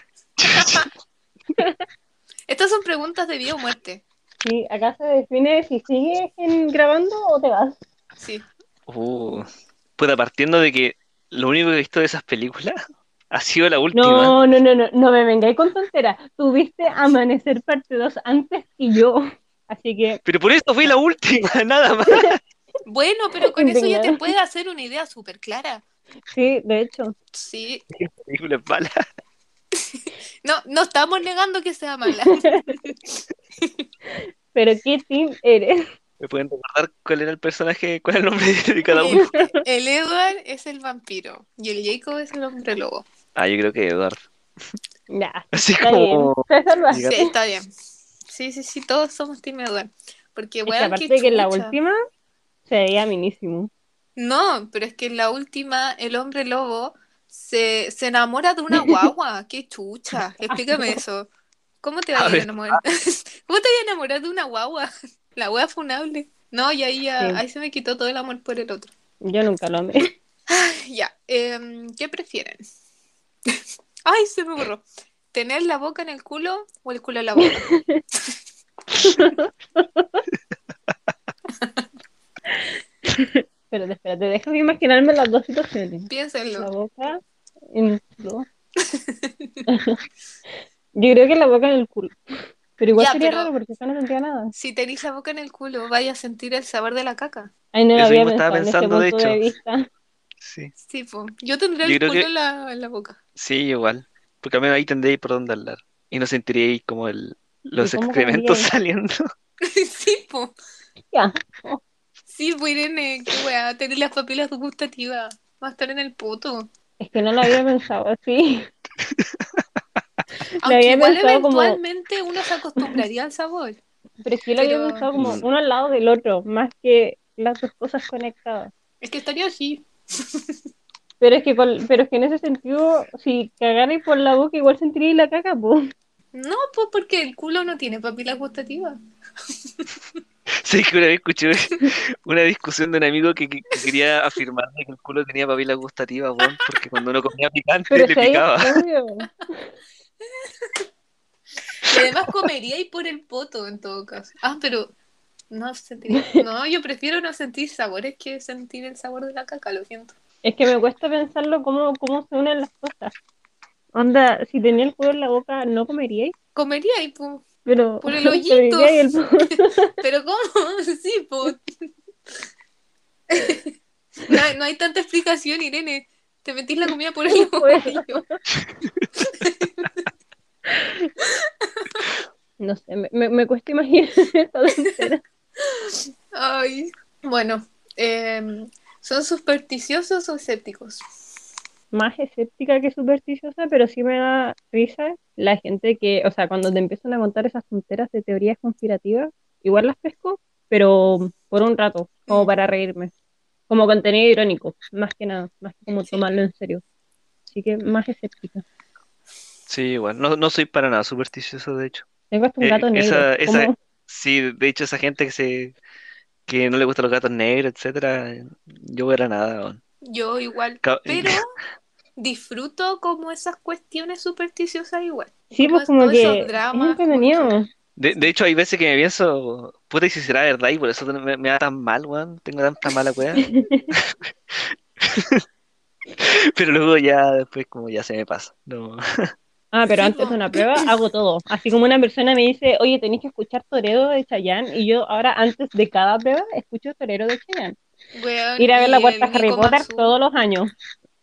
Estas son preguntas de vida o muerte. Sí, acá se define si sigues en- grabando o te vas. Sí. Uh, puta, partiendo de que lo único que he visto de esas películas ha sido la última. No, no, no, no, no me vengáis con tonteras. Tuviste Amanecer parte 2 antes que yo. Así que, Pero por eso fue la última, nada más. Bueno, pero con eso ya te puedes hacer una idea súper clara. sí, de hecho. Sí. La película es mala. No, no estamos negando que sea mala. Pero ¿qué team eres? ¿Me pueden recordar cuál era el personaje, cuál era el nombre de cada uno? El, el Edward es el vampiro y el Jacob es el hombre lobo. Ah, yo creo que Eduardo. Ya, Así está bien. como. Diga- Sí, está bien. Sí, sí, sí, todos somos Team Edward. Porque, que weón, aparte qué de que en la última se veía minísimo. No, pero es que en la última el hombre lobo se, se enamora de una guagua. Qué chucha. Explícame eso. ¿Cómo te vas A enamorar? ¿Cómo te vas a enamorar de una guagua? La wea funable. No, y ahí, ya- Sí. ahí se me quitó todo el amor por el otro. Yo nunca lo amé. Ya, em, ¿qué prefieren? Ay, se me borró. ¿Tener la boca en el culo o el culo en la boca? Pero espérate, déjame imaginarme las dos situaciones. La Piénsenlo. boca en el culo. Yo creo que la boca en el culo. Pero igual Ya, sería pero- raro porque yo no sentía nada. Si tenéis la boca en el culo, vaya a sentir el sabor de la caca. Ay, no lo Eso había mismo estaba pensado pensando, en de ese punto de hecho. vista. Sí, Sí, po. Yo tendría Yo el culo que- en, la, en la boca. sí, igual. Porque al menos ahí tendréis por dónde hablar. Y no sentiríais como el, los ¿Y cómo excrementos saliendo. sí, po. Ya. Sí, pues Irene, qué weá, tener las papilas gustativas. Va a estar en el puto. Es que no lo había pensado así. Aunque había igual pensado como- eventualmente uno se acostumbraría al sabor. Pero es que yo lo había Pero- pensado como Mm. uno al lado del otro, más que las dos cosas conectadas. Es que estaría así. Pero es que, con- pero es que en ese sentido, si cagarais por la boca, igual sentiríais la caca, pues. No, pues porque el culo no tiene papilas gustativas. Sí, que una vez escuché una discusión de un amigo que, que- que quería afirmar que el culo tenía papila gustativa, weón, porque cuando uno comía picante Pero le picaba. Y además comería y por el poto en todo caso. Ah, pero no sentiría. No, yo prefiero no sentir sabores que sentir el sabor de la caca, lo siento. Es que me cuesta pensarlo cómo, cómo se unen las cosas. Onda, si tenía el culo en la boca, no comeríais, Comería y pues. pero, Por el hoyito. el- Pero ¿cómo? Sí, pues. No, hay- no hay tanta explicación, Irene. Te metís la comida por el hoyo. No sé, me, me, me cuesta imaginar. Ay. Bueno, em, ¿son supersticiosos o escépticos? Más escéptica que supersticiosa, pero sí me da risa la gente que, o sea, cuando te empiezan a contar esas tonteras de teorías conspirativas, igual las pesco, pero por un rato, como Mm. para reírme. Como contenido irónico, más que nada, más que como tomarlo en serio. Así que más escéptica. Sí, igual. No, no soy para nada supersticioso, de hecho. Tengo hasta un Eh, gato negro. esa- esa-. Sí, de hecho, esa gente que se que no le gustan los gatos negros, etcétera, yo era nada, weón. Yo igual, Ca- pero disfruto como esas cuestiones supersticiosas igual. Sí, pues como todos esos que es dramas, entretenido. De, de hecho, hay veces que me pienso, puta, y si será verdad, y por eso me, me da tan mal, weón. Tengo tanta mala weá. Pero luego ya, después, como ya se me pasa. No. Ah, pero Sí, antes po. de una prueba hago todo. Así como una persona me dice, oye, tenéis que escuchar Torero de Chayanne, y yo ahora antes de cada prueba escucho Torero de Chayanne. Weón, Ir a ver la puerta Harry Nico Potter todos los años.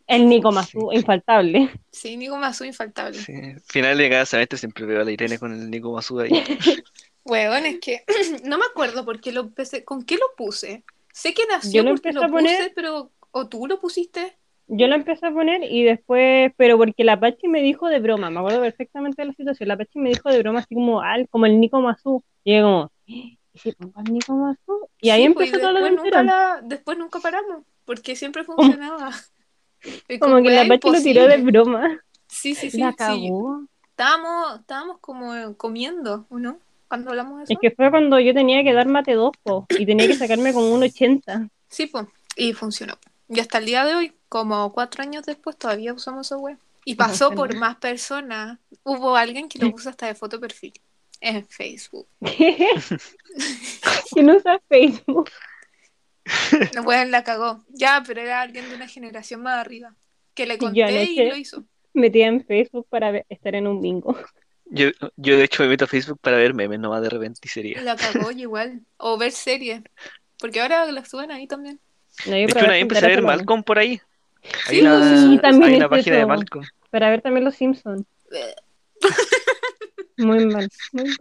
El Nico Mazú, infaltable. Sí, Nico Mazú infaltable. Sí. Final de cada semestre siempre veo a la Irene con el Nico Mazú ahí. Weón, es que no me acuerdo por qué lo empecé, con qué lo puse. Sé que nació Yo lo porque lo a poner- puse, pero o tú lo pusiste. Yo lo empecé a poner y después, pero porque la Pachi me dijo de broma, me acuerdo perfectamente de la situación, la Pachi me dijo de broma así como, al, como el Nico Mazú. Y yo como, ¿y si pongo al Nico Mazú? Y ahí Sí, pues, empezó todo lo que nunca, la, después nunca paramos, porque siempre funcionaba. Y Como que la Pachi lo tiró de broma. Sí, sí, sí. La sí. cagó. Estábamos, estábamos como comiendo, ¿o no? Cuando hablamos de eso. Es que fue cuando yo tenía que dar mate 2, po, y tenía que sacarme como un 80. Sí, pues. Y funcionó. Y hasta el día de hoy, como cuatro años después, todavía usamos esa web. Y pasó por más personas. Hubo alguien que lo puso hasta de foto perfil en Facebook. no usa Facebook. La wea la cagó. Ya, pero era alguien de una generación más arriba. Que le Yo conté y anoche- lo hizo. Metía en Facebook para ver- estar en un bingo. Yo, yo de hecho me meto a Facebook para ver memes nomás de repente y sería. La cagó y igual. O ver series. Porque ahora la suben ahí también. No, yo De hecho, una vez empecé a ver Malcolm por ahí. Hay Sí, una, sí, también hay una es página de eso. Malcolm. Para ver también los Simpsons. Muy mal. muy mal.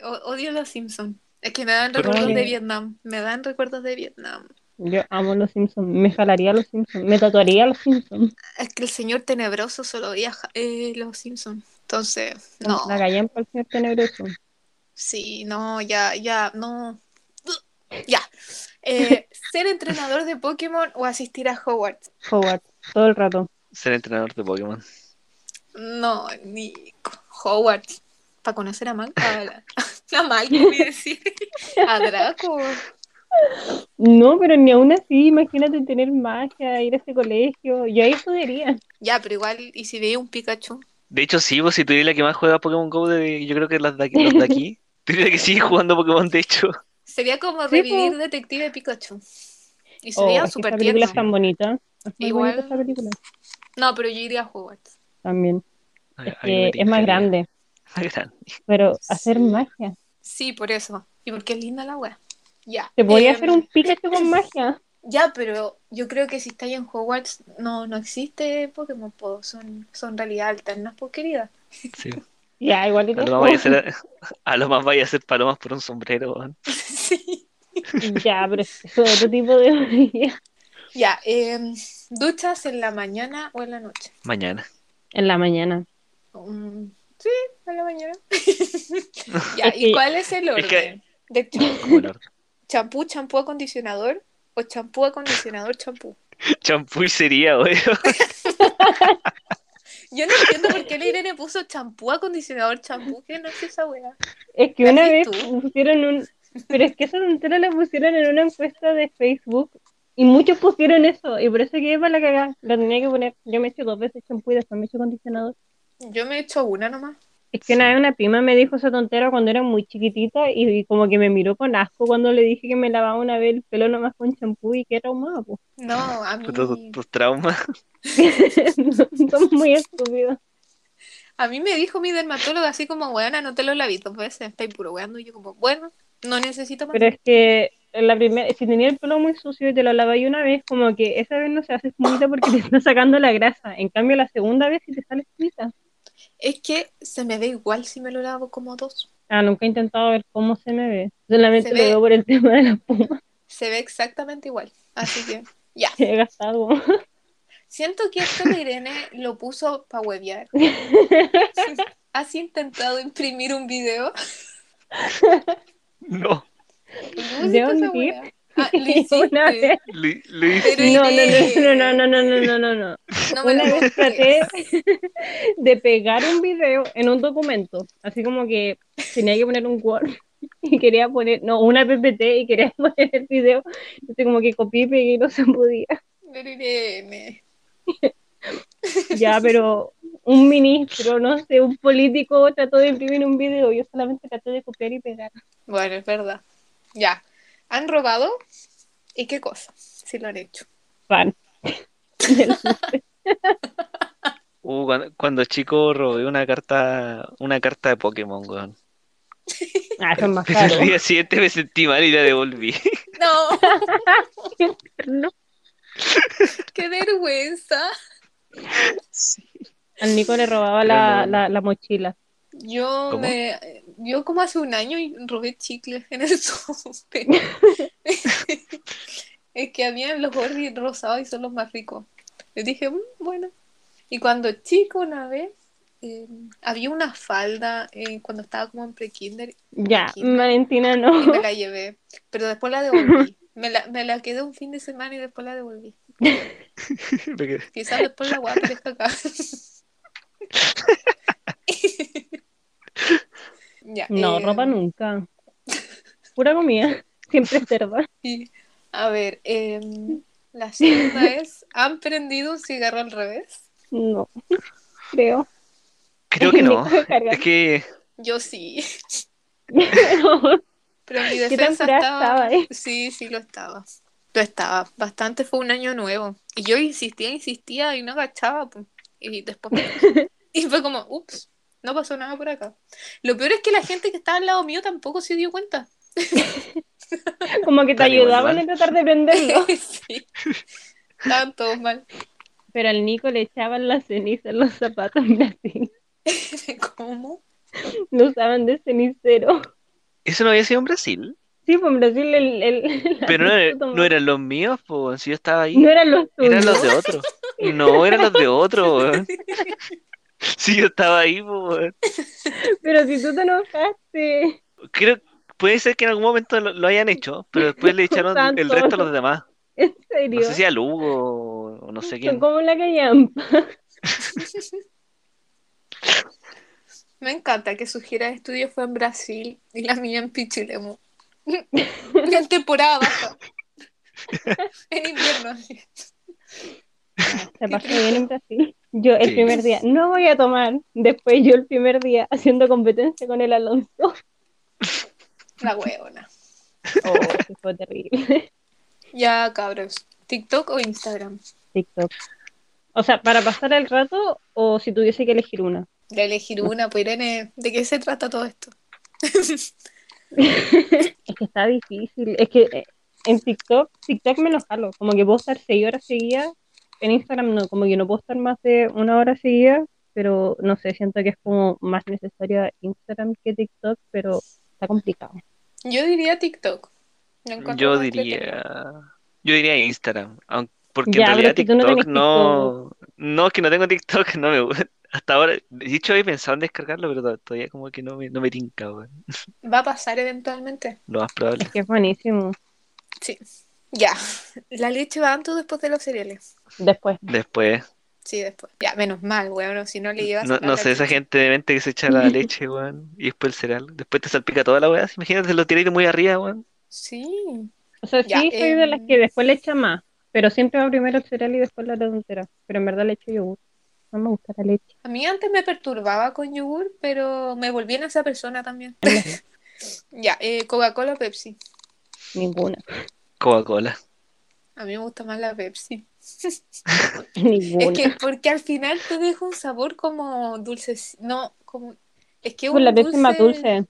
Yo odio los Simpsons. Es que me dan ¿Por recuerdos de Vietnam. Me dan recuerdos de Vietnam. Yo amo los Simpsons. Me jalaría los Simpsons. Me tatuaría los Simpsons. Es que el señor tenebroso solo veía ja- eh, los Simpsons. Entonces, no. La gallan para el señor tenebroso. Sí, no, ya, ya, no. Ya. Eh, ¿Ser entrenador de Pokémon o asistir a Hogwarts? Howard. Todo el rato. Ser entrenador de Pokémon. No, ni Hogwarts. Para conocer a Mal a, la- a Malcolm y decir a Draco. No, pero ni aún así, imagínate tener magia, ir a ese colegio. Yo ahí estudiaría. Ya, pero igual, ¿y si veía un Pikachu? De hecho, sí, vos si tú eres la que más juega Pokémon Go, de, yo creo que las de aquí, los de aquí. Tú eres la que sigue jugando Pokémon, de hecho. Sería como Sí, revivir po. Detective Pikachu. Y Oh, sería es que súper esta película tierno. es tan bonita. Es muy Igual- bonita esta película. No, pero yo iría a Hogwarts. También. Ay, Es ay, que es más grande. Más grande. Pero hacer magia. Sí, por eso. Y porque es linda la wea. Ya. ¿Te podría Em, hacer un Pikachu con magia? Ya, pero yo creo que si estáis en Hogwarts no, no existe Pokémon, po. Son, son realidad alternas, pues querida. Sí. Ya, igual A lo más vaya a ser, a lo más vaya a ser palomas por un sombrero, sí. Ya, pero es otro tipo de. Ya, em, ¿duchas en la mañana o en la noche? Mañana. En la mañana. Mm, sí, en la mañana. ya, ¿y cuál es el orden? es que- ¿De ch- Como el orto. champú, champú, acondicionador o champú, acondicionador, champú? Champú sería, weón. Yo no entiendo por qué la Irene puso champú, acondicionador, champú, que no es esa wea. Es que ¿Qué una vez tú? pusieron un. Pero es que esa tontera la pusieron en una encuesta de Facebook y muchos pusieron eso y por eso quedé para la cagada. La tenía que poner. Yo me eché dos veces champú y después me eché acondicionador. Yo me he hecho una nomás. Es que una vez una prima me dijo esa tontera cuando era muy chiquitita y, y como que me miró con asco cuando le dije que me lavaba una vez el pelo nomás con champú y que era humada, pues. No, a mí, Tus, tus traumas. Son muy estúpidos. a mí me dijo mi dermatóloga así como, weona, no te lo laví dos veces, estáis puro weando. Y yo como, bueno, no necesito más. Pero es que la primera, si tenía el pelo muy sucio y te lo lavas una vez, como que esa vez no se hace espumita porque te está sacando la grasa. En cambio, la segunda vez sí te sale espumita. Es que se me ve igual si me lo lavo como dos. Ah, nunca he intentado ver cómo se me ve. Solamente Se lo ve- veo por el tema de la espuma Se ve exactamente igual. Así que, ya. que he gastado. Siento que esto de Irene lo puso para huevear. ¿Has intentado imprimir un video? No. ¿Cómo ¿De wea? Ah, lo hiciste. Una vez. Lo No, no, no, no, no, no, no, no, no. No me Una vez traté de pegar un video en un documento, así como que tenía que poner un Word y quería poner, no, una PPT y quería poner el video, entonces como que copié y pegué y no se podía. Pero Irene. Ya, pero un ministro, no sé, un político trató de imprimir un video, yo solamente traté de copiar y pegar. Bueno, es verdad. Ya. ¿Han robado? ¿Y qué cosa? Si lo han hecho. Pan. Uh, cuando, cuando chico robé una carta, una carta de Pokémon, weón. Ah, más el día siguiente me sentí mal y la devolví. No, No. qué vergüenza. Al Nico le robaba la, no. la, la mochila. Yo ¿Cómo? me yo como hace un año y robé chicles en el súper. es que habían los Orbi rosados y son los más ricos. Les dije, "Mm, bueno. Y cuando chico una vez eh, había una falda eh, cuando estaba como en pre-kinder Ya, Kinder. Valentina y no. me la llevé, pero después la devolví. Me la, me la quedé un fin de semana y después la devolví. Quizás después la guapa aparezca acá. Ya, No, eh, ropa nunca. Pura comida. Siempre cerda. y- a ver, em, la segunda es, ¿han prendido un cigarro al revés? No. Creo. Creo que no. Es que Yo sí, No. pero mi ¿Qué tan defensa estaba... estaba, eh? Sí, sí lo estaba. Lo estaba. Bastante fue un año nuevo. Y yo insistía, insistía y no agachaba. pues. Y después me- Y fue como, ups, no pasó nada por acá. Lo peor es que la gente que estaba al lado mío tampoco se dio cuenta. Como que te ayudaban a tratar de prenderlo. sí. Estaban todos mal. Pero al Nico le echaban la ceniza en los zapatos en Brasil. ¿Cómo? Lo usaban de cenicero. eso no había sido en Brasil. Sí, pues en Brasil el, el, Pero no, era- no eran los míos, pues si yo estaba ahí. no eran los tuyos. Eran los de otro. No, eran los de otro, weón. Sí, yo estaba ahí, pues. Pero si tú te enojaste. Creo, puede ser que en algún momento lo, lo hayan hecho, pero después le echaron el resto a los demás. ¿En serio? No sé si a Lugo o no sé Son quién. como la callampa. Me encanta que su gira de estudio fue en Brasil y la mía en Pichilemu. en temporada baja. en invierno. Se pasó bien en Brasil. Yo el Sí. primer día no voy a tomar. Después yo el primer día haciendo competencia con el Alonso. La huevona. Oh, fue terrible. Ya, cabros. ¿TikTok o Instagram? TikTok. O sea, para pasar el rato o si tuviese que elegir una. De elegir una, pues Irene, ¿de qué se trata todo esto? Es que está difícil. Es que eh, en TikTok, TikTok me lo jalo. Como que puedo estar seis horas seguidas. En Instagram no, como que no puedo estar más de una hora seguida. Pero no sé, siento que es como más necesaria Instagram que TikTok, pero está complicado. Yo diría TikTok. Encuentro Yo diría, yo diría Instagram, aun- porque Ya, en realidad no TikTok no, no, es que no tengo TikTok, no me gusta. Hasta ahora, de hecho he pensado en descargarlo, pero to- todavía como que no me, no me tinca. Va a pasar eventualmente. Lo más probable. Es que es buenísimo. Sí. Ya. ¿La leche va antes o después de los cereales? Después. Después, Sí, después. Ya, menos mal, weón. Si no le llevas no, no sé, esa gente de mente que se echa la leche, weón, y después el cereal. Después te salpica toda la weá, imagínate, lo tiráis de muy arriba, weón. Sí. O sea, Ya, sí, soy de las em, que después le echa más. Pero siempre va primero el cereal y después la tontera. Pero en verdad le echo yogur. No me gusta la leche. A mí antes me perturbaba con yogur, pero me volví en esa persona también. Ya, eh, Coca-Cola o Pepsi. Ninguna. Coca-Cola. A mí me gusta más la Pepsi. Ninguna. Es que porque al final te deja un sabor como dulce. No, como. Es que Pues un la Pepsi es más dulce.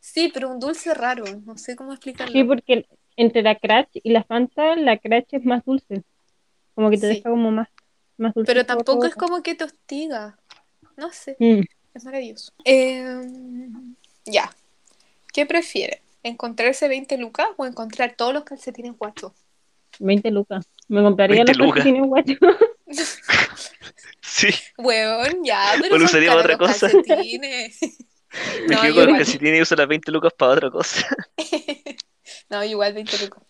Sí, pero un dulce raro. No sé cómo explicarlo. Sí, porque entre la Crash y la Fanta, la Crash es más dulce. Como que te Sí. deja como más, más dulce. Pero tampoco es como que te hostiga. No sé, Mm, es maravilloso. Eh, ya. ¿Qué prefiere? ¿Encontrarse 20 lucas o encontrar todos los calcetines guachos? 20 lucas. Me compraría 20 los lucas. calcetines guachos. Sí, Weón, ya, pero O lo son usaría otra los cosa. calcetines. me No, quedo con igual. calcetín y uso las 20 lucas para otra cosa. No, igual 20 lucas.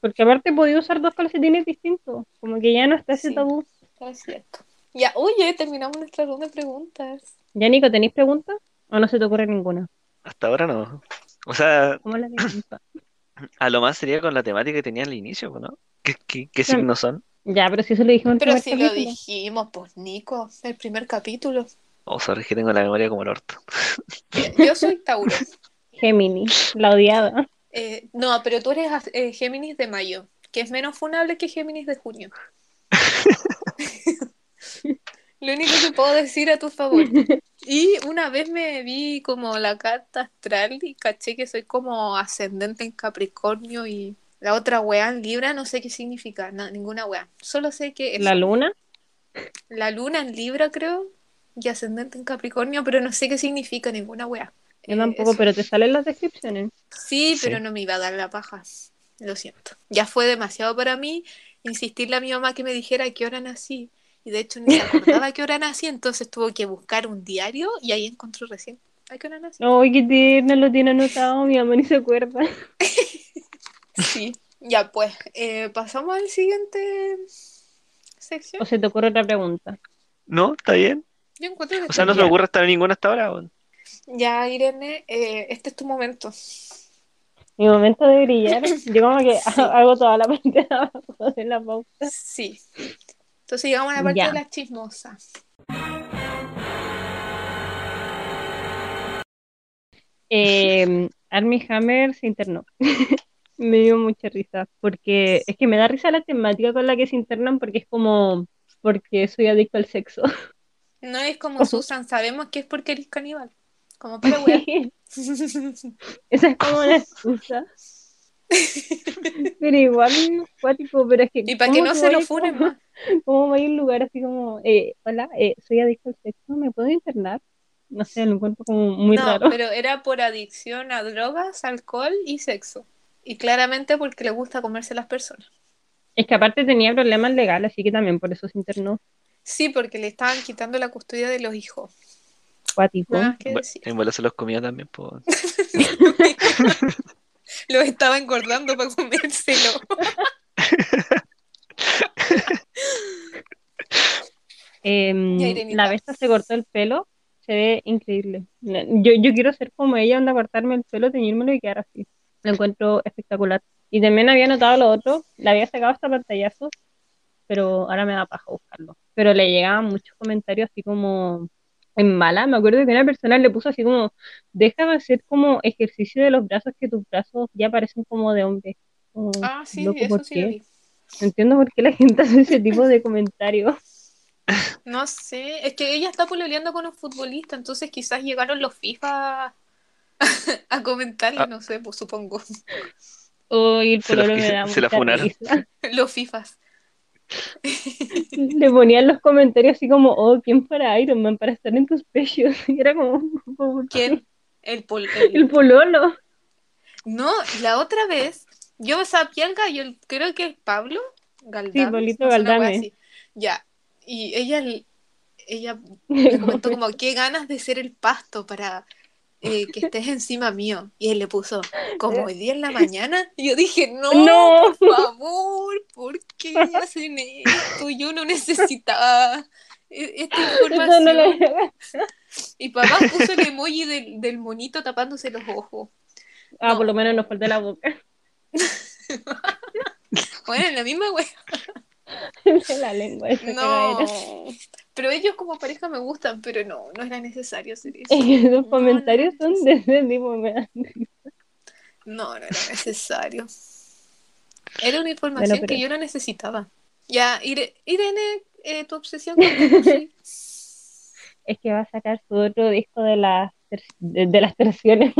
Porque aparte podía usar dos calcetines distintos. Como que ya no está ese Sí. tabú. Es cierto. Ya, oye, terminamos nuestra ronda de preguntas. Ya, Nico, ¿tenéis preguntas? ¿O no se te ocurre ninguna? Hasta ahora no. O sea, a lo más sería con la temática que tenía al inicio, ¿no? ¿Qué, qué, qué signos son? Ya, pero si eso lo dijimos en el Pero si lo dijimos, pues Nico, el primer capítulo. Oh, sorry, es que tengo la memoria como el orto. Yo soy Tauro. Gemini, la odiada. Eh, no, pero tú eres eh, Géminis de mayo, que es menos funable que Géminis de junio. Lo único que puedo decir a tu favor. Y una vez me vi como la carta astral y caché que soy como ascendente en Capricornio y la otra wea en Libra, no sé qué significa, no, ninguna wea. Solo sé que es La luna. la luna en Libra, creo, y ascendente en Capricornio, pero no sé qué significa ninguna wea. Yo Eh, tampoco, eso. pero te salen las descripciones. Sí, pero Sí. no me iba a dar la paja. Lo siento. Ya fue demasiado para mí insistirle a mi mamá que me dijera a qué hora nací. Y de hecho ni se acordaba a qué hora nací, entonces tuvo que buscar un diario y ahí encontró recién a qué hora nací. Ay, qué tierna, lo tiene anotado, mi mamá ni se acuerda. Sí. Ya pues, eh, pasamos al siguiente sección. O se te ocurre otra pregunta. ¿No? ¿Está bien? Yo encuentro que O sea, no se me ocurre estar ninguna hasta ahora. weón. Ya, Irene, eh, este es tu momento. Mi momento de brillar. Yo como que Sí. hago toda la parte de abajo de la pauta. Sí. Entonces llegamos a la parte Ya. de las chismosas. Eh, Armie Hammer se internó. Me dio mucha risa, porque es que me da risa la temática con la que se internan, porque es como, porque soy adicto al sexo. No es como Susan, sabemos que es porque eres caníbal. Como para. Esa es como la excusa. Pero igual, cuático, pero es que. Y para que ¿cómo no se lo funen más. ¿Cómo va a un lugar así como, eh, hola, eh, soy adicto al sexo, ¿me puedo internar? No sé, lo encuentro como muy No, raro. pero era por adicción a drogas, alcohol y sexo. Y claramente porque le gusta comerse a las personas. Es que aparte tenía problemas legales, así que también por eso se internó. Sí, porque le estaban quitando la custodia de los hijos. Cuático. Bola se los comía también. pues. Los estaba engordando para comérselo. Em, la Vesta se cortó el pelo, se ve increíble. Yo, yo quiero ser como ella, onda cortarme el pelo, teñírmelo y quedar así. Lo encuentro espectacular. Y también había notado lo otro, le había sacado hasta pantallazo, pero ahora me da paja buscarlo. Pero le llegaban muchos comentarios así como en mala. Me acuerdo que una persona le puso así como, deja de hacer como ejercicio de los brazos, que tus brazos ya parecen como de hombre. Como, Ah, sí, loco, eso ¿por sí lo qué? vi. No entiendo por qué la gente hace ese tipo de comentarios. No sé, es que ella está pololeando con un futbolista, entonces quizás llegaron los FIFA a comentarle, Ah. no sé, pues supongo. Hoy el Se la- pololo me da se la mucha funaron. risa. Los FIFAs. Le ponían los comentarios así como, oh, ¿quién para Iron Man para estar en tus pechos? Y era como. ¿Quién? El, pol- el- El pololo. No, la otra vez, yo sabía el gallo, creo que es Pablo Galdames. Sí, así. Ya, y ella, ella le comentó como, qué ganas de ser el pasto para eh, que estés encima mío. Y él le puso, como hoy día en la mañana. Y yo dije, no, No. por favor, ¿por qué hacen esto? Yo no necesitaba e- esta Eso no información. lo- Y papá puso el emoji del, del monito tapándose los ojos. Ah, No. por lo menos nos falta la boca. Bueno, la misma wea. De la lengua, esa No. Pero ellos como pareja me gustan, pero no, no era necesario hacer eso. No, Sus comentarios son de ese tipo, me dan. No, no era necesario. Era una información pero- que yo no necesitaba. Ya, Ire- Irene, eh, tu obsesión con. Es que va a sacar su otro disco de las, de, de las versiones,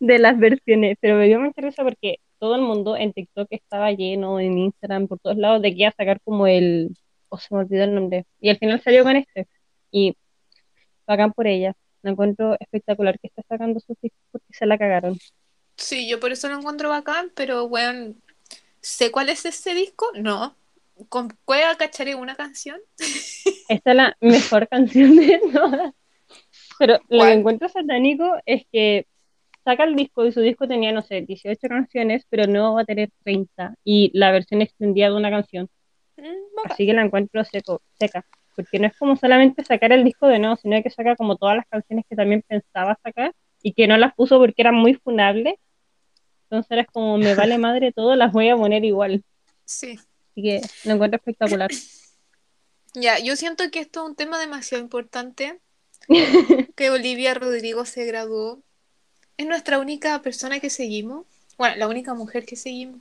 de las versiones. Pero me dio mucha risa porque todo el mundo en TikTok estaba lleno, en Instagram, por todos lados, de que iba a sacar como el. O se me olvidó el nombre. Y al final salió con este. Y bacán por ella. Me encuentro espectacular que esté sacando sus discos porque se la cagaron. Sí, yo por eso lo encuentro bacán, pero bueno, ¿sé cuál es ese disco? No. ¿Con cuál cacharé una canción? Esta es la mejor canción de todas. Pero lo que encuentro satánico es que saca el disco y su disco tenía, no sé, 18 canciones, pero no va a tener 30. Y la versión extendida de una canción. Mm. Así que la encuentro seco, seca. Porque no es como solamente sacar el disco de nuevo, sino que saca como todas las canciones que también pensaba sacar y que no las puso porque eran muy funables. Entonces era como, me vale madre todo, las voy a poner igual. Sí. Así que lo encuentro espectacular. Ya, yo siento que esto es un tema demasiado importante. que Olivia Rodrigo se graduó. Es nuestra única persona que seguimos. Bueno, la única mujer que seguimos.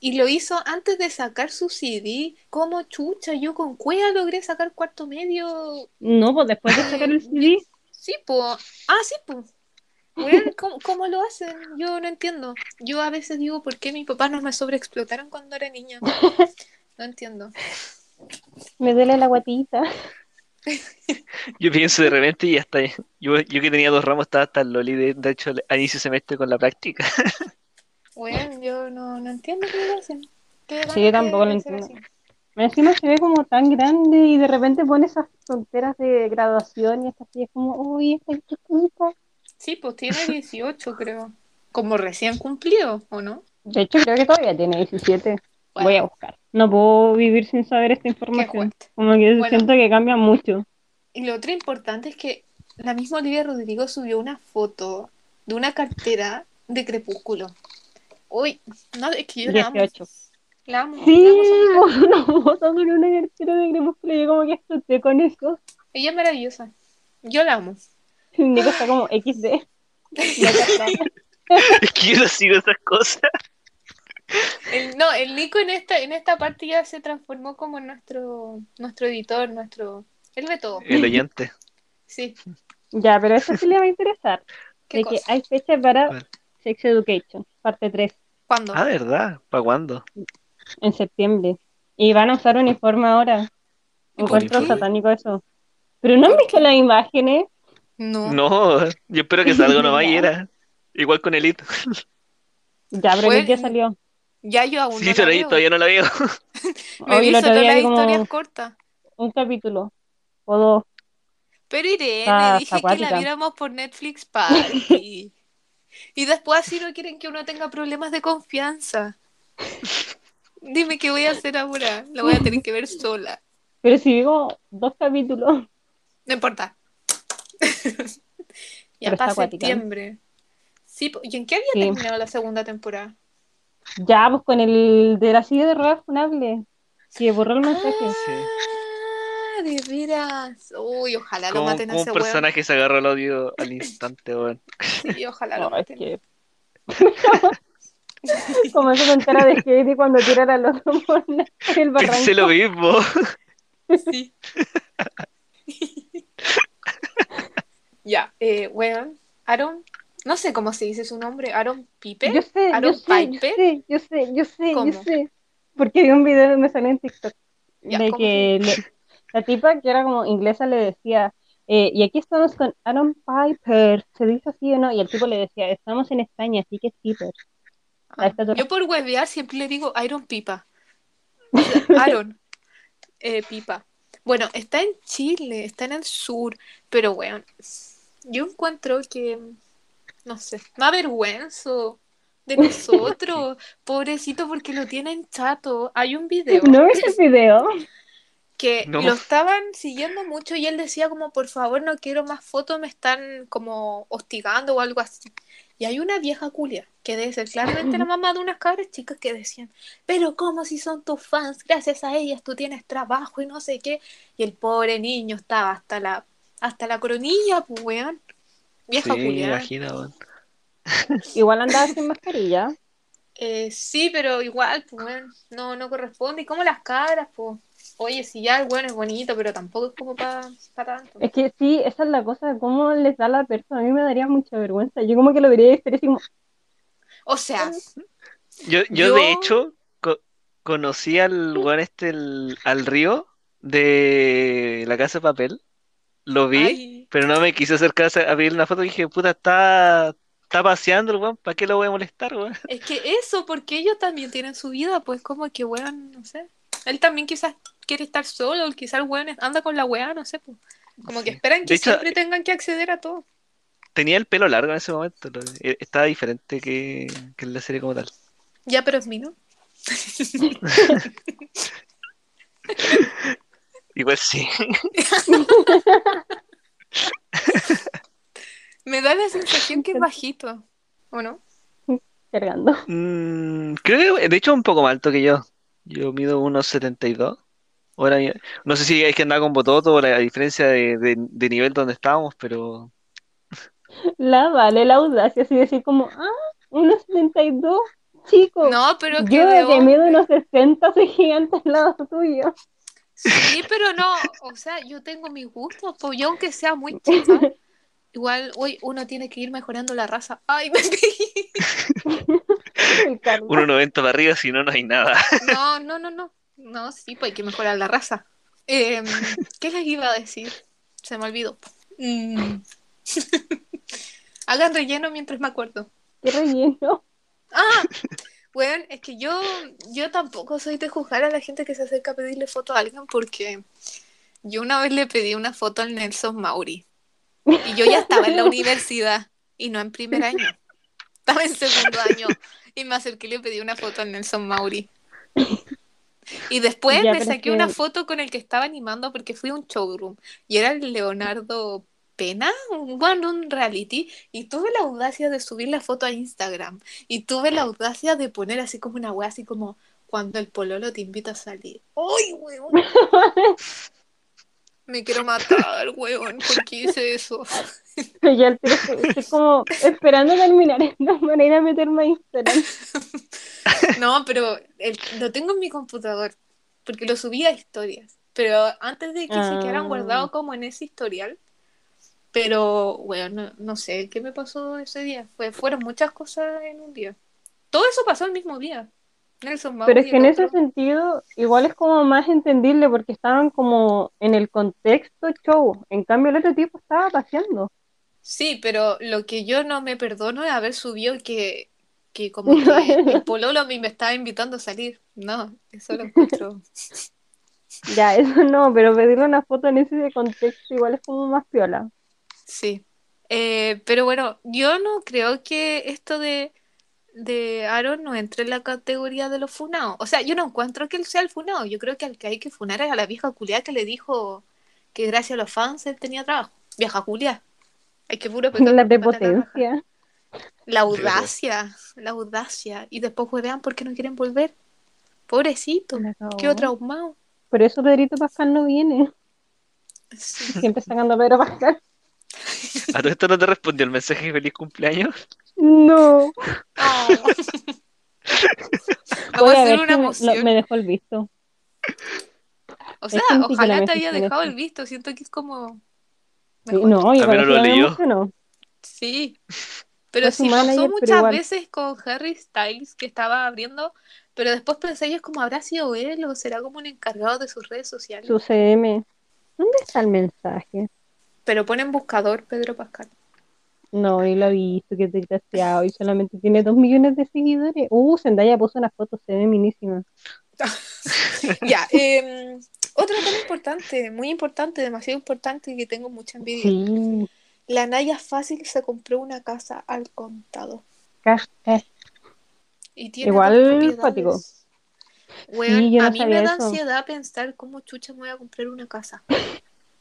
Y lo hizo antes de sacar su CD. Como chucha, yo con cueva logré sacar cuarto medio. No, pues después de sacar el CD, Sí, pues. Ah, sí, pues. ¿cómo, cómo lo hacen? Yo no entiendo. Yo a veces digo, ¿por qué mis papás no me sobreexplotaron cuando era niña? No entiendo. me duele la guatita. Yo pienso de repente y hasta yo, yo que tenía dos ramos estaba hasta el Loli de, de hecho a inicio de semestre con la práctica. Bueno, yo no, no entiendo qué lo hacen. Qué Sí, yo tampoco lo entiendo. Encima se ve como tan grande y de repente pone esas tonteras de graduación y así es como, uy, esta es chiquita. Sí, pues tiene 18, creo. Como recién cumplido, ¿o no? De hecho, creo que todavía tiene 17. Bueno. Voy a buscar. No puedo vivir sin saber esta información. Como que Bueno. siento que cambia mucho. Y lo otro importante es que la misma Olivia Rodrigo subió una foto de una cartera de Crepúsculo. Uy, no, es que yo la amo. 18. La amo. Sí, la amo una foto con una cartera de crepúsculo. Yo como que exploté con eso. Ella es maravillosa. Yo la amo. Nico está como XD. Es que yo no sigo esas cosas. El- no, el Nico en esta, en esta parte ya se transformó como nuestro, nuestro editor, nuestro. Él ve todo. El oyente. Sí. Ya, pero eso sí le va a interesar. ¿Qué De que hay fecha para. Sex Education, parte 3, ¿Cuándo? Ah, ¿verdad? ¿Para cuándo? en septiembre. Y van a usar uniforme ahora. ¿Y por Encuentro satánico eso. Pero no han ¿Por visto las imágenes. No. No, yo espero que salga nomás y era. Igual con el hito. Ya, pero ¿qué salió? Ya yo aún Sí, no veo. todavía no la veo. Me Hoy vi solo las historias cortas. un capítulo o dos. Pero Irene, Está- dije que la viéramos por Netflix Party. y después así no quieren que uno tenga problemas de confianza. Dime qué voy a hacer ahora. La voy a tener que ver sola. Pero si digo dos capítulos. No importa. ya Pero para acuática. septiembre. Sí, ¿y en qué había Sí. terminado la segunda temporada? Ya, pues con el de la silla de ruedas funable. Que borró el mensaje. Sí. Ah, de veras. Uy, ojalá lo maten a ese un weón. personaje se agarró el odio al instante, weón. Sí, ojalá lo No, es maten. que... Como esa tontera de Katie cuando tira al otro por el barranco. Pensé lo mismo. Sí. ya, eh, weón. Aaron, no sé cómo se dice su nombre. Aaron Piper. Yo sé, yo Aaron sé, yo sé, yo sé, yo sé, ¿Cómo? yo sé. Porque vi un video que me salió en TikTok Ya, de ¿cómo que le- la tipa que era como inglesa le decía, eh, y aquí estamos con Aaron Piper, ¿se dice así o no? Y el tipo le decía, estamos en España, así que es Piper. Ah, yo por huevear siempre le digo Iron Pipa. Aaron eh, Pipa. Bueno, está en Chile, está en el sur, pero weón, yo encuentro que, no sé, me avergüenzo de nosotros, pobrecito, porque lo tienen chato. Hay un video ¿No ves el video? que No. lo estaban siguiendo mucho y él decía como, por favor, no quiero más fotos, me están como hostigando o algo así. Y hay una vieja culia, que debe ser claramente la mamá de unas cabras chicas que decían, pero ¿cómo si son tus fans? Gracias a ellas tú tienes trabajo y no sé qué. Y el pobre niño estaba hasta la, hasta la coronilla, pues weón. Vieja Sí, me culia. imagino, weón. Igual andaba sin mascarilla. Eh, sí, pero igual, pues weón, no, no corresponde. Y como las cabras, pues. Oye, si ya el weón es bonito, pero tampoco es como para tanto. Es que sí, esa es la cosa, cómo les da la persona. A mí me daría mucha vergüenza. Yo como que lo vería y como, O sea, Yo, yo, Yo- de hecho, co- conocí al weón este, el- al río de la casa de papel. Lo vi, ay, pero no me quise acercar a pedirle una foto. Dije, puta, está, está paseando el weón, ¿para qué lo voy a molestar, weón? es que eso, porque ellos también tienen su vida, pues como que weón, no sé. Él también quizás quiere estar solo, quizás el weón anda con la weá, no sé, pues. Como que esperan que hecho, siempre tengan que acceder a todo. Tenía el pelo largo en ese momento. eh, Estaba diferente que, que en la serie como tal. Ya, pero es mío. ¿no? Igual sí. Da la sensación que es bajito, ¿o no? cargando. Mm, creo que de hecho es un poco más alto que yo. Yo mido unos 72. Ahora, no sé si hay que andar con bototo o la diferencia de, de- de nivel donde estábamos, pero La vale la audacia, así decir como, ah, unos 72, chico. No, pero es que Yo de de que mido unos 60 soy gigante al lado tuyo. Sí, pero no, o sea, yo tengo mis gustos, pues yo aunque sea muy chica, igual hoy uno tiene que ir mejorando la raza. Ay, me pegué. El karma. 1,90 para arriba, si no, no hay nada. No, no, no, no. No, sí, pues hay que mejorar la raza. Em, ¿qué les iba a decir? Se me olvidó. Mm. Hagan relleno mientras me acuerdo. Qué relleno. Ah, bueno, es que yo, yo tampoco soy de juzgar a la gente que se acerca a pedirle foto a alguien porque yo una vez le pedí una foto al Nelson Mauri y yo ya estaba en la universidad y no en primer año, estaba en segundo año y me acerqué y le pedí una foto al Nelson Mauri. Y después Ya, me saqué una foto con el que estaba animando porque fui a un showroom y era el Leonardo Pena, un, bueno, un reality, y tuve la audacia de subir la foto a Instagram y tuve la audacia de poner así como una wea, así como cuando el pololo te invita a salir. ¡Ay, weón! Me quiero matar, weón, ¿por qué hice eso? Tiro estoy, como esperando terminar esta para ir a meterme a Instagram. No, pero el- lo tengo en mi computador, porque lo subí a historias, pero antes de que se quedaran Ah. guardados como en ese historial. Pero, weón, no, no sé qué me pasó ese día. Fue, fueron muchas cosas en un día. Todo eso pasó el mismo día. Nelson Pero es que en ese sentido, igual es como más entendible porque estaban como en el contexto show. En cambio, el otro tipo estaba paseando. Sí, pero lo que yo no me perdono es haber subido que, que como que el pololo a mí me estaba invitando a salir. No, eso lo encuentro. Ya, eso no, pero pedirle una foto en ese contexto igual es como más piola. Sí. Eh, pero bueno, yo no creo que esto de, de Aaron no entre en la categoría de los funados. O sea, yo no encuentro que él sea el funado. Yo creo que al que hay que funar es a la vieja culiada que le dijo que gracias a los fans él tenía trabajo. Vieja culiada. Hay que puro La prepotencia. La audacia, la audacia. Y después juegan porque no quieren volver. Pobrecito, qué traumado. Por eso Pedrito Pascal no viene. Sí. Siempre sacando a Pedro Pascal. ¿A todo esto no te respondió el mensaje de feliz cumpleaños? No. Oh. Vamos a hacer una si lo- me dejó el visto. O sea, ojalá te haya dejado el visto. Siento que es como. Sí. No, yo no lo leyó. no. Sí. Pero sí pasó muchas igual. veces con Harry Styles que estaba abriendo. Pero después pensé, yo es como habrá sido él o será como un encargado de sus redes sociales. Su CM. ¿Dónde está el mensaje? Pero pone en buscador Pedro Pascal. No, y lo he visto, que desgraciado. Y solamente tiene dos millones de seguidores. Uh, Zendaya puso una foto, se ve minísima. Ya, eh, otro tema importante, muy importante, demasiado importante y que tengo mucha envidia. Sí. La Naya Fácil se compró una casa al contado. Y tiene Igual dos propiedades. cuático. Weón, yo no a mí me da eso. ansiedad pensar cómo chucha me voy a comprar una casa.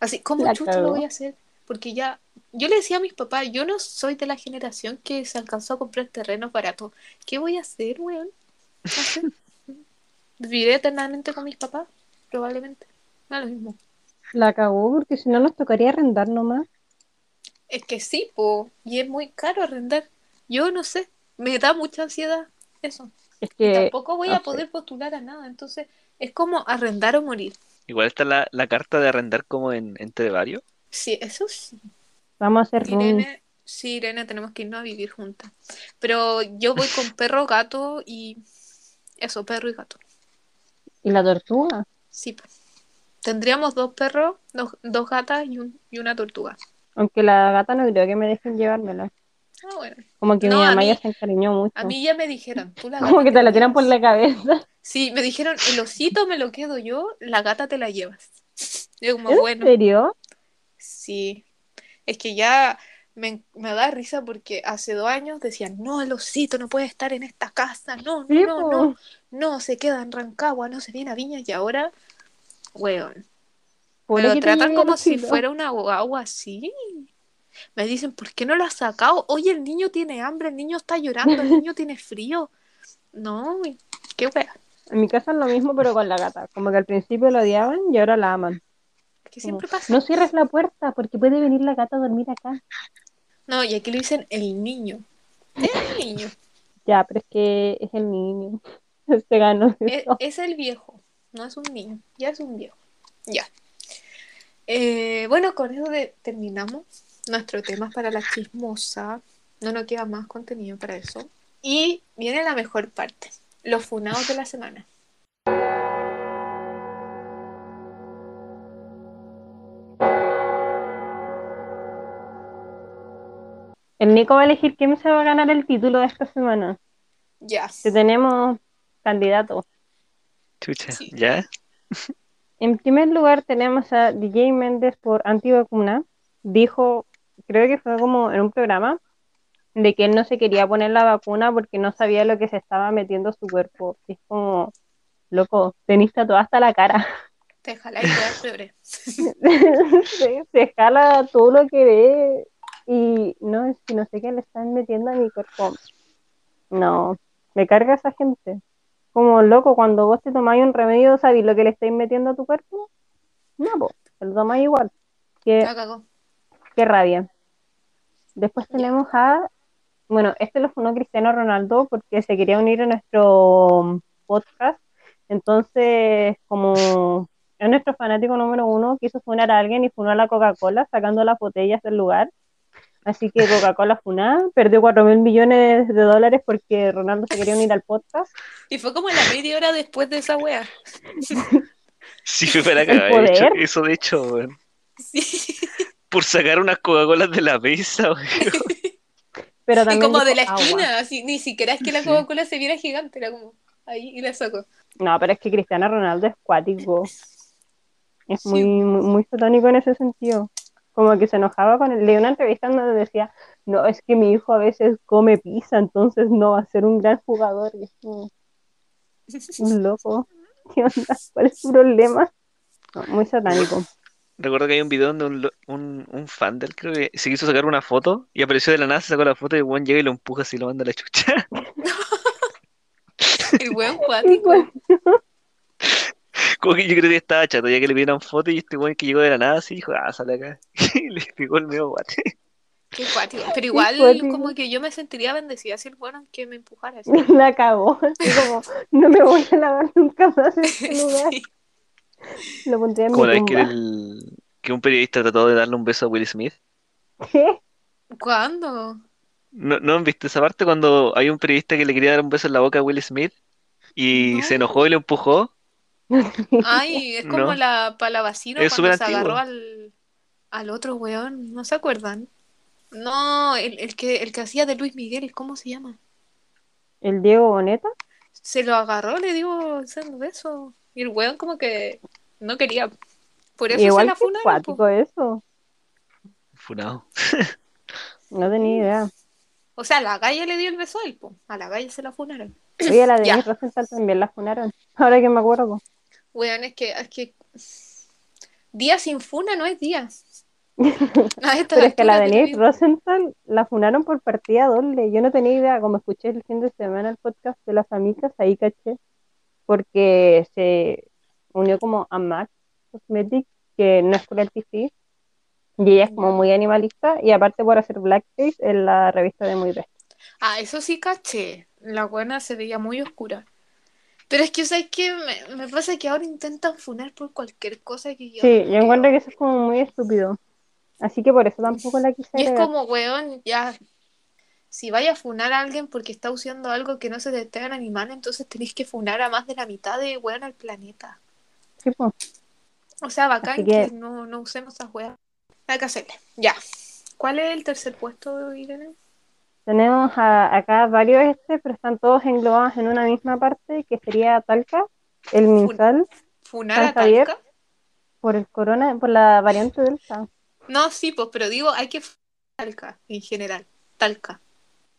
Así, ¿cómo La lo voy a hacer? Porque ya, yo le decía a mis papás, yo no soy de la generación que se alcanzó a comprar terrenos baratos. ¿Qué voy a hacer, weón? ¿Viviré eternamente con mis papás? Probablemente. No es lo mismo. La cagó porque si no nos tocaría arrendar nomás. Es que sí, po, y es muy caro arrendar. Yo no sé, me da mucha ansiedad eso. Es Y que tampoco voy no a sé. poder postular a nada, entonces es como arrendar o morir. Igual está la, la carta de arrendar como en, entre varios. Sí, eso sí. vamos a hacer. Irene, sí, Irene, tenemos que irnos a vivir juntas. Pero yo voy con perro, gato y eso, perro y gato. ¿Y la tortuga? Sí, tendríamos dos perros, dos, dos gatas y, un, y una tortuga. Aunque la gata no creo que me dejen llevármela. Ah, bueno. Como que No, mi mamá mí- ya se encariñó mucho. A mí ya me dijeron, tú la Como que te la tiran por la cabeza. Sí, me dijeron, el osito me lo quedo yo, la gata te la llevas. Yo como, ¿En bueno, serio? sí. Es que ya me, me da risa porque hace dos años decían, no, el osito no puede estar en esta casa, no, no, po. no, no, se queda en Rancagua, no se viene a Viña y ahora, weón, me lo tratan como si fuera una guagua así. Me dicen, ¿por qué no lo has sacado? Oye, el niño tiene hambre, el niño está llorando, el niño tiene frío. No, qué wea. En mi casa es lo mismo, pero con la gata. Como que al principio la odiaban y ahora la aman. Como, siempre pasa. no cierres la puerta porque puede venir la gata a dormir acá. No, y aquí le dicen el niño. El niño. Ya, pero es que es el niño. Se ganó Es, eso. es el viejo, no es un niño, ya es un viejo. Ya. Eh, bueno, con eso de- terminamos nuestro tema para la chismosa. No nos queda más contenido para eso. Y viene la mejor parte, los funados de la semana. El Nico va a elegir quién se va a ganar el título de esta semana. Ya. Que tenemos candidatos. Chucha, Sí. ¿ya? En primer lugar tenemos a DJ Méndez por antivacuna. Dijo, creo que fue como en un programa, de que él no se quería poner la vacuna porque no sabía lo que se estaba metiendo su cuerpo. Es como, loco, tenís tatuada hasta la cara. Te jala y te se, se jala todo lo que ve y no, es que no sé qué le están metiendo a mi cuerpo. No, me carga esa gente. Como loco, cuando vos te tomáis un remedio, ¿sabéis lo que le estáis metiendo a tu cuerpo? No, pues, te lo tomáis igual. Qué, La cagó. Qué rabia. Después tenemos a, bueno, este lo fundó Cristiano Ronaldo porque se quería unir a nuestro podcast. Entonces, como es nuestro fanático número uno, quiso funar a alguien y funó a la Coca-Cola sacando las botellas del lugar. Así que Coca-Cola funada, perdió 4 mil millones de dólares porque Ronaldo se quería unir al podcast. Y fue como la media hora después de esa wea. Sí, fue para hecho- Eso de hecho, weón. Sí. Por sacar unas Coca-Colas de la mesa. Pero Y también como de la agua. esquina, así, ni siquiera es que la Sí. Coca-Cola se viera gigante, era como ahí y la sacó. No, pero es que Cristiano Ronaldo es cuático. Es Sí. muy, muy, muy satánico en ese sentido. Como que se enojaba con él. Leí una entrevista donde decía, no, es que mi hijo a veces come pizza, entonces no va a ser un gran jugador. Y es como, un loco. ¿Qué onda? ¿Cuál es tu problema? No, muy satánico. Recuerdo que hay un video donde un, lo- un, un fan del creo que se quiso sacar una foto y apareció de la nada, se sacó la foto y el weón llega y lo empuja así y lo manda a la chucha. El weón cuático. bueno, Como que yo creo que estaba chato, ya que le pidieron foto y este weón que llegó de la nada así dijo, ah, sale acá. Y le pegó el medio guate. Qué cuático. Pero igual, cuático. como que yo me sentiría bendecida si el weón que me empujara. así. la cagó. Así como, no me voy a lavar nunca más en este lugar. Sí. Lo pondría en mi vez que, tumba. el, que un periodista trató de darle un beso a Will Smith. ¿Qué? ¿Cuándo? ¿No, ¿no han visto esa parte cuando hay un periodista que le quería dar un beso en la boca a Will Smith y No. se enojó y lo empujó? Ay, es como No. la palavacino Es cuando se antiguo. agarró al, al otro weón. ¿No se acuerdan? No, el, el que, el que hacía de Luis Miguel, ¿cómo se llama? ¿El Diego Boneta? Se lo agarró, le dio un beso. Y el weón como que no quería. Por eso se Igual la que funaron, po. eso. Funado. No tenía idea. O sea, a la galla le dio el beso a él, po. A la galla se la funaron. Oye, a la. Denise Rosenthal también la funaron. Ahora que me acuerdo. Weón, es que, es que día sin funa no es día. Pero es que a la de la Denise. Rosenthal la funaron por partida doble. Yo no tenía idea, como escuché el fin de semana el podcast de las amigas, ahí caché, porque se unió como a Max Cosmetics, que no es cruelty free, y ella es como muy animalista, y aparte por hacer blackface en la revista de Muy Bestia. Ah, eso sí caché. La buena se veía muy oscura. Pero es que, ¿sabes qué? Me, me pasa que ahora intentan funar por cualquier cosa que yo. Sí, yo que- encuentro que eso es como muy estúpido. Así que por eso tampoco la quise Y es agregar. como, weón, ya. Si vaya a funar a alguien porque está usando algo que no se detecta en animal, entonces tenéis que funar a más de la mitad de weón al planeta. Sí. O sea, bacán que, que- no, no usemos esas weas. Hay que hacerle. Ya. ¿Cuál es el tercer puesto, Irene? Tenemos a- acá varios este, pero están todos englobados en una misma parte, que sería Talca, el Minsal, ¿Funar a San Javier. Talca? por el corona, por la variante Delta. No, sí, pues, pero digo, hay que funar a Talca en general. Talca.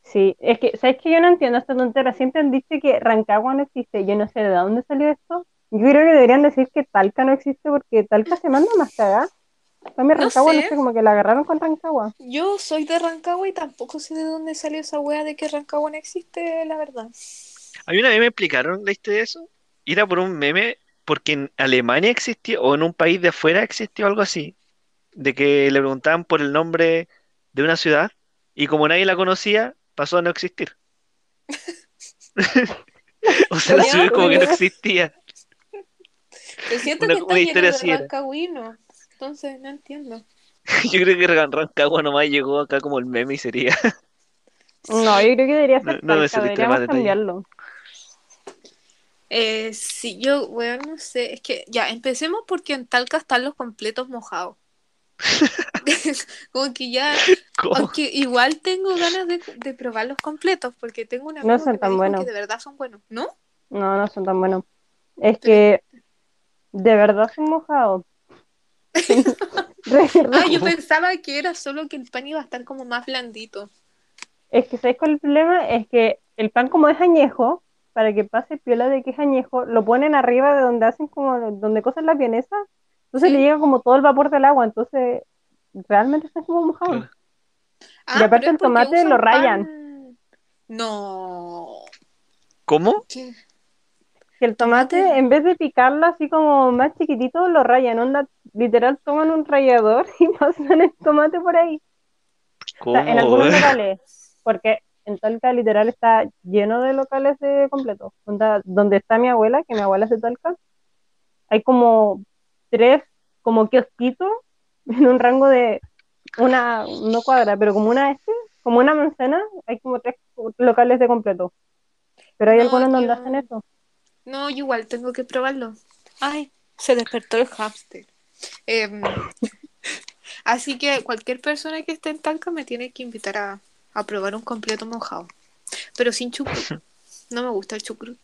Sí, es que, ¿sabes que Yo no entiendo esta tontera. Siempre han dicho que Rancagua no existe. Yo no sé de dónde salió esto. Yo creo que deberían decir que Talca no existe porque Talca se manda más cagada. También No Rancagua, no sé. sé, como que la agarraron con Rancagua. Yo soy de Rancagua y tampoco sé de dónde salió esa wea de que Rancagua no existe, la verdad. A mí una vez me explicaron la historia de eso era por un meme, porque en Alemania existió, o en un país de afuera existió algo así, de que le preguntaban por el nombre de una ciudad, y como nadie la conocía, pasó a no existir. O sea, la ciudad como que no existía. Pero siento Una- que está lleno historia de rancagüinos. Entonces, no entiendo. Yo creo que Ran- Rancagua nomás llegó acá como el meme y sería. No, yo creo que debería No- ser no me Talca, deberíamos cambiarlo. Eh, sí, yo, bueno, no sé. Es que ya, empecemos porque en Talca están los completos mojados. Como que ya, ¿Cómo? aunque igual tengo ganas de, de probar los completos porque tengo una No amigo son que me tan dijo buenos. que de verdad son buenos, ¿no? No, no son tan buenos. Es que de verdad son mojados. Ah, yo pensaba que era solo que el pan iba a estar como más blandito. Es que ¿sabes cuál es el problema? Es que el pan como es añejo, para que pase piola de que es añejo, lo ponen arriba de donde hacen como, donde cocen la vienesa, entonces Sí. le llega como todo el vapor del agua, entonces realmente están como mojados. Claro. Ah, Y aparte el tomate lo rayan. pan- No. ¿Cómo? ¿Qué? Que el tomate, en vez de picarlo así como más chiquitito, lo rayan, onda, literal toman un rallador y pasan el tomate por ahí. O ¿Cómo? sea, en algunos locales, porque en Talca literal está lleno de locales de completo. Onda, donde está mi abuela, que mi abuela es de Talca, hay como tres, como kiosquitos en un rango de una, no cuadra, pero como una este, como una manzana, hay como tres locales de completo. Pero hay No, algunos donde yo- hacen eso. No, yo igual tengo que probarlo. Ay, se despertó el hámster. Em, así que cualquier persona que esté en Talca me tiene que invitar a, a probar un completo mojado. Pero sin chucrut. No me gusta el chucrut.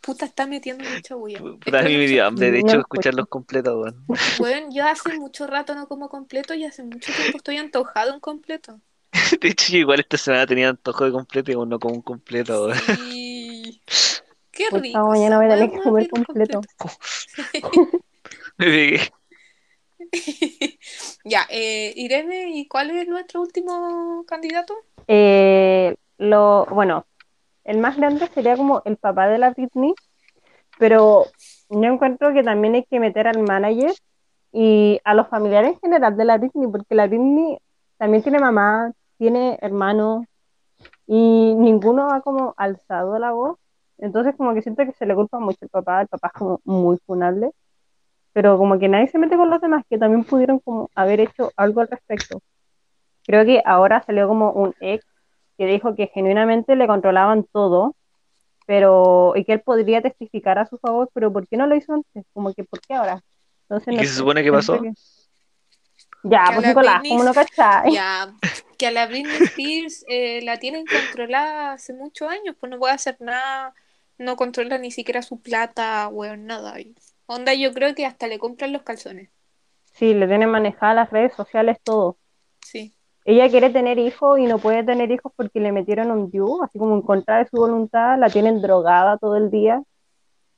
Puta, está metiendo mucha bulla. Puta, a mí me dio hambre, de hecho, lo escucharlos completos, weón. Bueno, yo hace mucho rato no como completo y hace mucho tiempo estoy antojado un completo. De hecho, yo igual esta semana tenía antojo de completo y no como un completo, weón. Sí. Qué rico. mañana voy a tener que me comer completo. Me pegué. Ya, eh, Irene, ¿y cuál es nuestro último candidato? Eh, lo, bueno, el más grande sería como el papá de la Britney, pero yo encuentro que también hay que meter al manager y a los familiares en general de la Britney, porque la Britney también tiene mamá, tiene hermano y ninguno ha como alzado la voz. Entonces como que siento que se le culpa mucho al papá, el papá es como muy funable, pero como que nadie se mete con los demás que también pudieron como haber hecho algo al respecto. Creo que ahora salió como un ex que dijo que genuinamente le controlaban todo, pero y que él podría testificar a su favor, pero ¿por qué no lo hizo antes? Como que ¿por qué ahora? Entonces, ¿Y no qué se supone que pasó? que- Ya, Que pues Nicolás, Britney- ¿cómo no cachai? Ya, que a la Britney Spears eh, la tienen controlada hace muchos años, pues no puede hacer nada, no controla ni siquiera su plata, weón, nada. Y Onda, yo creo que hasta le compran los calzones. Sí, le tienen manejadas las redes sociales todo. Sí. Ella quiere tener hijos y no puede tener hijos porque le metieron un DIU, así como en contra de su voluntad, la tienen drogada todo el día.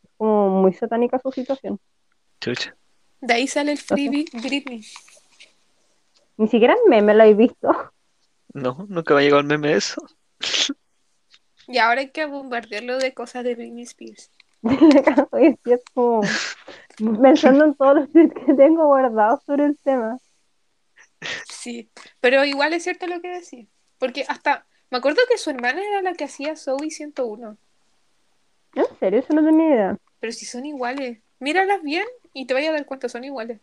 Es como muy satánica su situación. Chucha. De ahí sale el Free Britney. Ni siquiera en meme la he visto. No, nunca me ha llegado el meme de eso. Y ahora hay que bombardearlo de cosas de Britney Spears. Como pensando en todos los tweets que tengo guardados sobre el tema. Sí, pero igual es cierto lo que decís. Porque hasta, me acuerdo que su hermana era la que hacía Zoe 101. ¿En serio? Eso no tenía idea. Pero si son iguales, míralas bien y te vayas a dar cuenta, son iguales.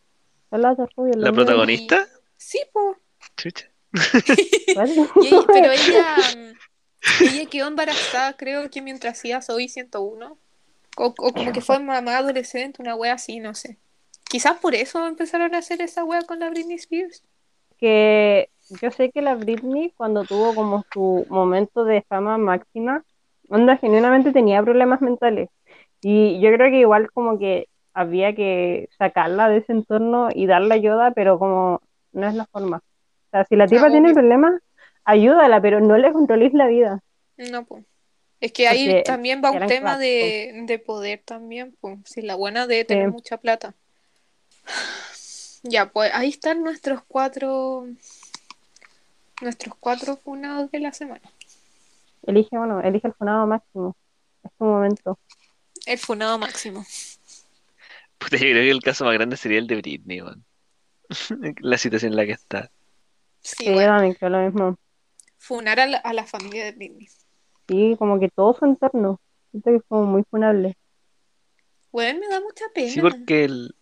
¿La mismas. protagonista? Sí, pues. Chucha. ¿Cuál? Y ella- pero ella, mm, ella quedó embarazada, creo que mientras hacía Zoe 101. O, o como que fue mamá adolescente, una wea así, no sé. Quizás por eso empezaron a hacer esa wea con la Britney Spears. Que yo sé que la Britney cuando tuvo como su momento de fama máxima, onda genuinamente tenía problemas mentales. Y yo creo que igual como que había que sacarla de ese entorno y darle ayuda, pero como no es la forma. O sea, si la tipa tiene obvio. problemas, ayúdala, pero no le controléis la vida. No, pues. Es que ahí Porque también va un tema de, de poder también, pues. Si la buena debe tener Sí. mucha plata. Ya, pues ahí están nuestros cuatro. Nuestros cuatro funados de la semana. Elige, bueno, elige el fonado máximo. Es tu momento. El funado máximo. Puta, yo creo que el caso más grande sería el de Britney, weón. La situación en la que está. Sí, Sí, bueno, creo lo mismo. funar a la, a la familia de Britney. Sí, como que todo su entorno. Siento que es como muy funable. Weón, me da mucha pena. Sí, porque el,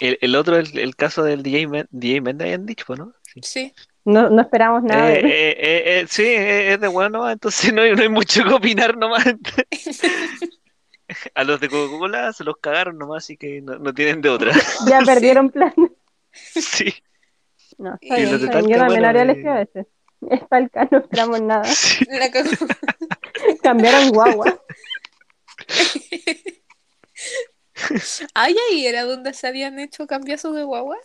el, el otro, el, el caso del DJ, Men- DJ Menda, habían dicho, ¿no? Sí. Sí. No, no esperamos nada Eh, eh, eh, eh, sí, eh, es de bueno, entonces no hay, no hay mucho que opinar nomás. A los de Coca-Cola se los cagaron nomás, así que no, no tienen de otra. Ya Sí. perdieron plan. Sí, No, está bien, los de está bien. Yo también eh. elegido ese. Es Talca, no esperamos nada. sí. Cambiaron guagua. Ay, ahí era donde se habían hecho cambiazos de guagua.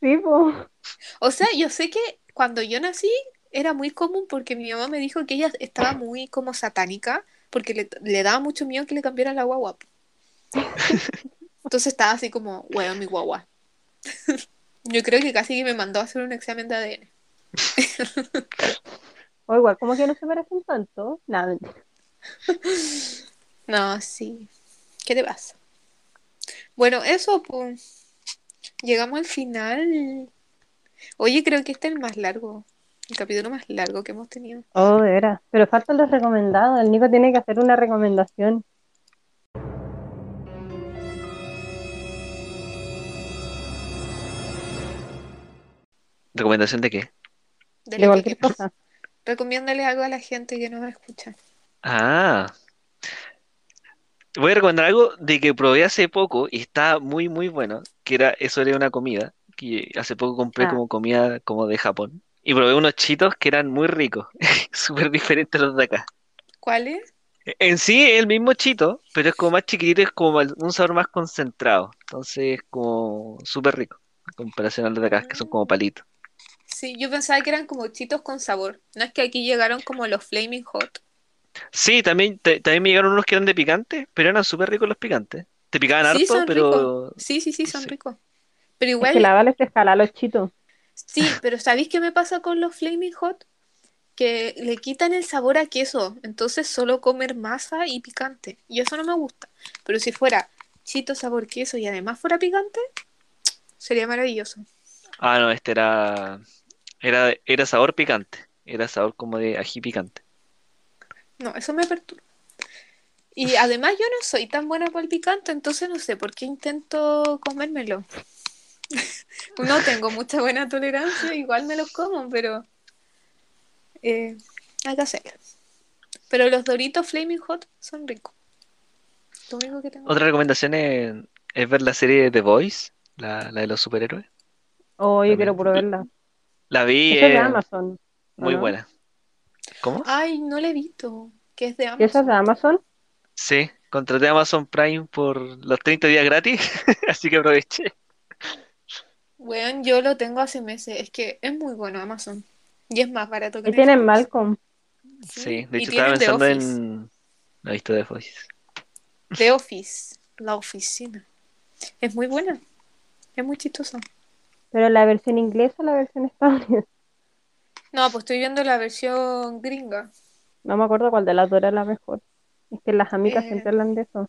Sí, pues. O sea, yo sé que cuando yo nací era muy común porque mi mamá me dijo que ella estaba muy como satánica porque le, le daba mucho miedo que le cambiaran la guagua. Entonces estaba así como, weón, mi guagua. Yo creo que casi que me mandó a hacer un examen de ADN. O igual, como que no se parecen tanto. Nada. No, sí. ¿Qué te pasa? Bueno, eso, pues. Llegamos al final. Oye, creo que este es el más largo. El capítulo más largo que hemos tenido. Oh, de veras. Pero faltan los recomendados. El Nico tiene que hacer una recomendación. ¿Recomendación de qué? De De lo que cualquier cosa. Recomiéndale algo a la gente que no me escucha. Ah, voy a recomendar algo de que probé hace poco y está muy, muy bueno, que era, eso era una comida, que hace poco compré Ah. como comida como de Japón. Y probé unos chitos que eran muy ricos, súper diferentes a los de acá. ¿Cuál es? En sí es el mismo chito, pero es como más chiquitito, es como un sabor más concentrado. Entonces es como súper rico, en comparación a los de acá, que son como palitos. Sí, yo pensaba que eran como chitos con sabor. No es que aquí llegaron como los Flaming Hot. Sí, también, te- también me llegaron unos que eran de picante, pero eran súper ricos los picantes. Te picaban Sí, harto, son pero. Sí, sí, sí, son Sí. ricos. Pero Es igual, que la Vale se jala los chitos. sí, pero ¿sabéis qué me pasa con los Flaming Hot? Que le quitan el sabor a queso. Entonces solo comer masa y picante. Y eso no me gusta. Pero si fuera chito sabor queso y además fuera picante, sería maravilloso. Ah, no, este era, era, era sabor picante. Era sabor como de ají picante. No, eso me perturba. Y además yo no soy tan buena para el picante, entonces no sé por qué intento comérmelo. No tengo mucha buena tolerancia, igual me los como, pero eh, hay que hacerlo. Pero los Doritos Flaming Hot son ricos. Lo único que tengo. Otra recomendación es, es ver la serie The Voice, la, la de los superhéroes. Oh, yo También. quiero puro verla. La vi, de eh, Amazon. ¿o muy no? buena. ¿Cómo? Ay, no la he visto. Que es de ¿Y esa es de Amazon. Amazon? Sí, contraté Amazon Prime por los 30 días gratis, así que aproveché. Bueno, yo lo tengo hace meses. Es que es muy bueno Amazon. Y es más barato que Y tienen Netflix. Malcolm. Sí, de hecho estaba pensando Office. en... No he visto The Voice. The Office, la oficina. Es muy buena. Es muy chistosa. Pero la versión inglesa o la versión estadounidense. No, pues estoy viendo la versión gringa. No me acuerdo cuál de las dos era la mejor. Es que las amigas Eh, siempre hablan de eso.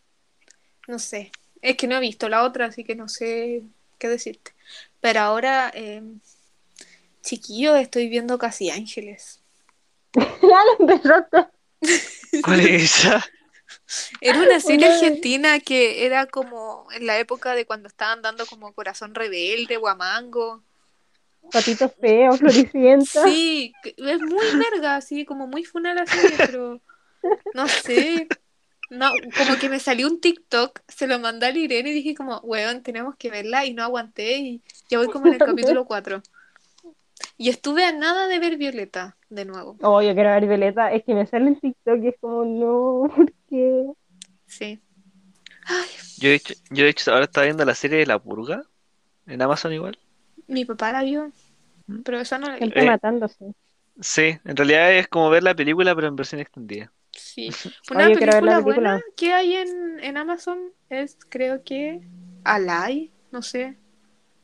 No sé. Es que no he visto la otra, así que no sé qué decirte. Pero ahora, eh, chiquillo, estoy viendo Casi Ángeles. ¿Cuál es esa? Era una serie Una- argentina que era como en la época de cuando estaban dando como Corazón Rebelde, Guamango. Patito feo, floricienta. Sí, es muy verga, así como muy funa la serie, pero no sé. No, como que me salió un TikTok, se lo mandé a la Irene y dije como, weón, tenemos que verla y no aguanté y ya voy como en el capítulo 4. Y estuve a nada de ver Violeta de nuevo. Oh, yo quiero ver Violeta. Es que me sale en TikTok y es como, no, ¿por qué? Sí. Yo de hecho, yo de hecho ahora estaba viendo la serie de La Purga, en Amazon igual. Mi papá la vio, pero esa no la vi. Gente Eh. matándose. Sí, en realidad es como ver la película pero en versión extendida. Sí. Una Oye, quiero ver la película buena que hay en, en Amazon es, creo que, Alay, no sé,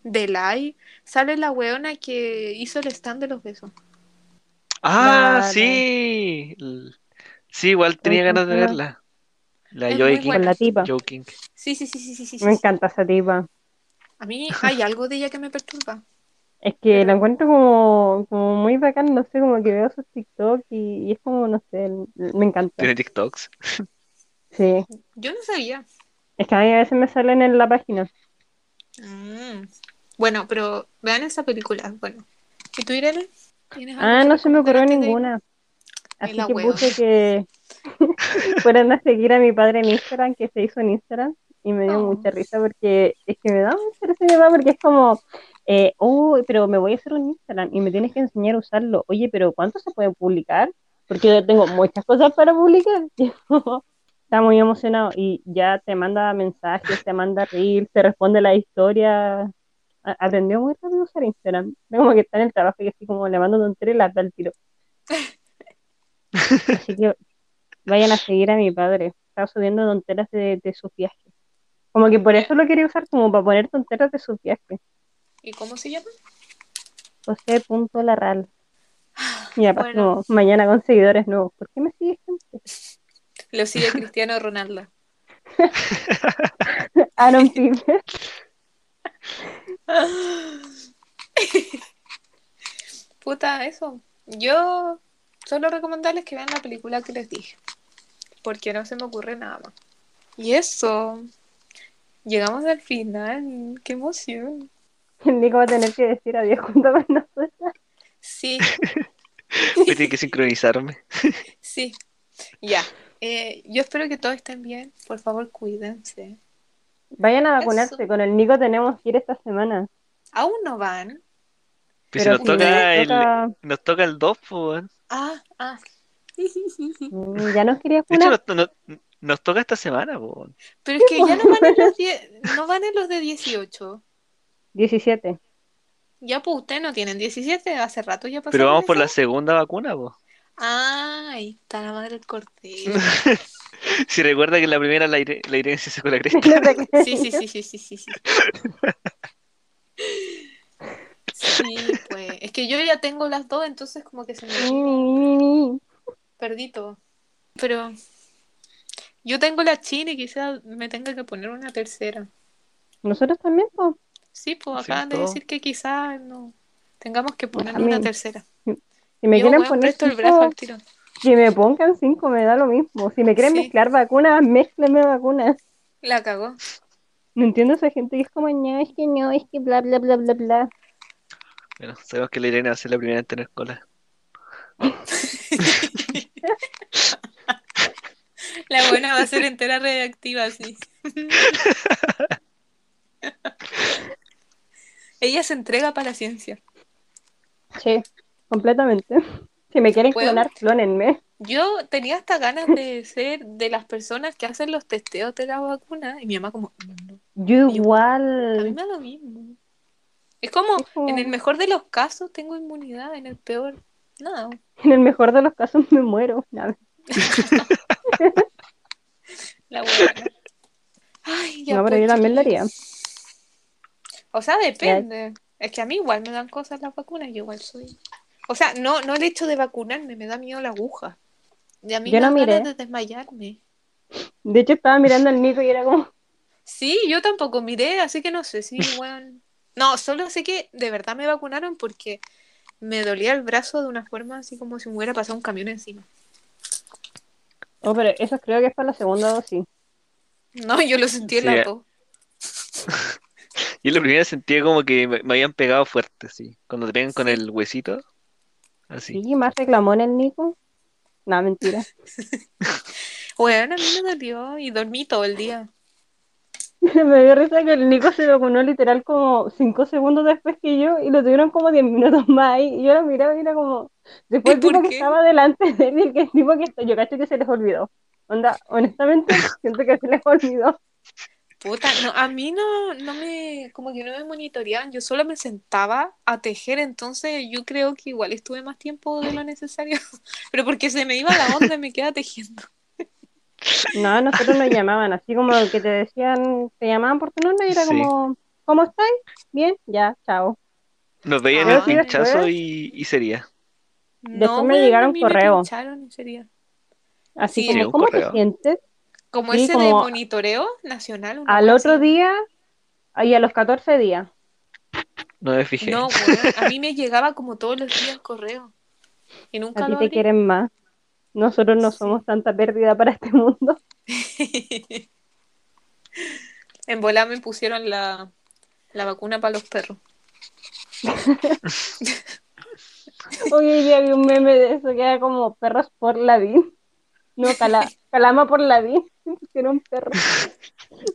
Delay. Sale la weona que hizo el stand de los besos. Ah, Vale. sí. Sí, igual tenía ¿cómo ganas de verla. La muy King. Con la tipa. Joe King. Sí, sí, sí, sí, sí, sí. Me sí. encanta esa tipa. A mí hay algo de ella que me perturba. Es que la Pero- encuentro como, como muy bacán, no sé, como que veo sus TikTok y, y es como, no sé, me encanta. Tiene TikToks. Sí, Yo no sabía. es que a mí a veces me salen en la página. Mm. Bueno, pero vean esa película. Bueno. ¿Y tú, Irene? ¿Tienes algo Ah, no se me ocurrió ninguna. Así la que puse que fueran a seguir a mi padre en Instagram, que se hizo en Instagram, y me dio Oh. mucha risa porque es que me da mucha risa mi papá porque es como, eh, oh, pero me voy a hacer un Instagram y me tienes que enseñar a usarlo. Oye, pero ¿cuánto se puede publicar? Porque yo tengo muchas cosas para publicar. Está muy emocionado y ya te manda mensajes, te manda reels, te responde la historia. A- Aprendió muy rápido a usar Instagram. Como que está en el trabajo y así como le mando tonterías y las da el tiro. Así que vayan a seguir a mi padre. Estaba subiendo tonteras de, de sus viajes. Como que por eso lo quería usar como para poner tonteras de sus viajes. ¿Y cómo se llama? José.larral. Y aparte Bueno. como mañana con seguidores nuevos. ¿Por qué me sigues gente? Lo sigue Cristiano Ronaldo. Aaron Piper. Puta, eso. Yo solo recomendarles que vean la película que les dije. Porque no se me ocurre nada más. Y eso. Llegamos al final. ¡Qué emoción! El Nico va a tener que decir adiós junto con nosotros. Sí, a tener que sincronizarme. sí. Ya. Eh, yo espero que todos estén bien. Por favor, cuídense. Vayan a Eso. vacunarse. Con el Nico tenemos que ir esta semana. Aún no van. Pero si nos si toca el, toca- nos toca el 2, pues. Ah, ah. Mm, Ya nos quería De hecho, vacunar. nos, nos- toca esta semana, weón. Pero es que ya no van en los, die- no van en los de 18. 17. Ya, pues ustedes no tienen 17. Hace rato ya pasaron Pero vamos por la segunda vacuna, pues. Ah, ahí está la madre del cordero. Si recuerda que la primera la, Ire- la Irene se sacó la cresta. Sí, sí, sí, sí, sí, sí, sí. Sí, pues. Es que yo ya tengo las dos, entonces como que se me perdí todo. Pero yo tengo la china y quizás me tenga que poner una tercera. Nosotros también, pues. Sí, pues acaban de decir que quizás no tengamos que poner una tercera. Si me yo, quieren weón, poner presto el cinco, brazo al tiro. que me pongan cinco, me da lo mismo. Si me quieren Sí. mezclar vacunas, mezclenme vacunas. La cagó. No entiendo esa gente que es como, no, es que no, es que bla, bla, bla, bla, bla. Bueno, sabemos que la Irene va a ser la primera en tener cola. La buena va a ser entera reactiva, sí. Ella se entrega para la ciencia. Sí, completamente. Si me quieren ¿Puedo? clonar, clónenme. Yo tenía hasta ganas de ser de las personas que hacen los testeos de la vacuna y mi mamá como, no, no. Yo A mí igual. me da lo mismo. Es como, Es como- en el mejor de los casos tengo inmunidad, en el peor, nada. En el mejor de los casos me muero. Nada. La buena. Ay, ya No, pero yo también lo haría. O sea, depende. Es que a mí igual me dan cosas las vacunas, yo igual soy. O sea, no, no el hecho de vacunarme, me da miedo la aguja. Y a mí Yo me no dan miré. de desmayarme. De hecho, estaba mirando al Nico y era como, Sí, yo tampoco miré, así que no sé si, weón. No, solo sé que de verdad me vacunaron porque me dolía el brazo de una forma así como si me hubiera pasado un camión encima. Oh, pero eso creo que es para la segunda dosis. No, yo lo sentí en Sí, la dos. Yo la primera sentía como que me, habían pegado fuerte, sí. Cuando te pegan con el huesito. Así. Sí, más reclamón el Nico. No, mentira. Bueno, a mí me dolió y dormí todo el día. Me dio risa que el Nico se vacunó literal como 5 segundos después que yo y lo tuvieron como 10 minutos más ahí. Y yo lo miraba y era como. Después el ¿Y por tipo que estaba delante de él y el que tipo que. Yo cacho que se les olvidó. Onda, honestamente, siento que se les olvidó. Puta, no, a mí no, no me, como que no me monitoreaban, yo solo me sentaba a tejer, entonces yo creo que igual estuve más tiempo de lo necesario, pero porque se me iba la onda y me quedaba tejiendo. No, nosotros nos llamaban, así como que te decían, te llamaban por tu nombre y era Sí. como, ¿cómo estáis? Bien, ya, chao. Nos veían Ah, el sí, pinchazo y, y sería. Después me llegaron correos. serio. Así Sí. como, ¿cómo te sientes? Como Sí, ese de monitoreo nacional. una al otro así. día y a los 14 días. No me fijé. No, a mí me llegaba como todos los días correo. Y nunca A ti te quieren más. Nosotros no somos tanta pérdida para este mundo. En volá me pusieron la, la vacuna para los perros. Hoy día vi un meme de eso que era como perros por la vida. No, cala- calama por la vida. Era un perro.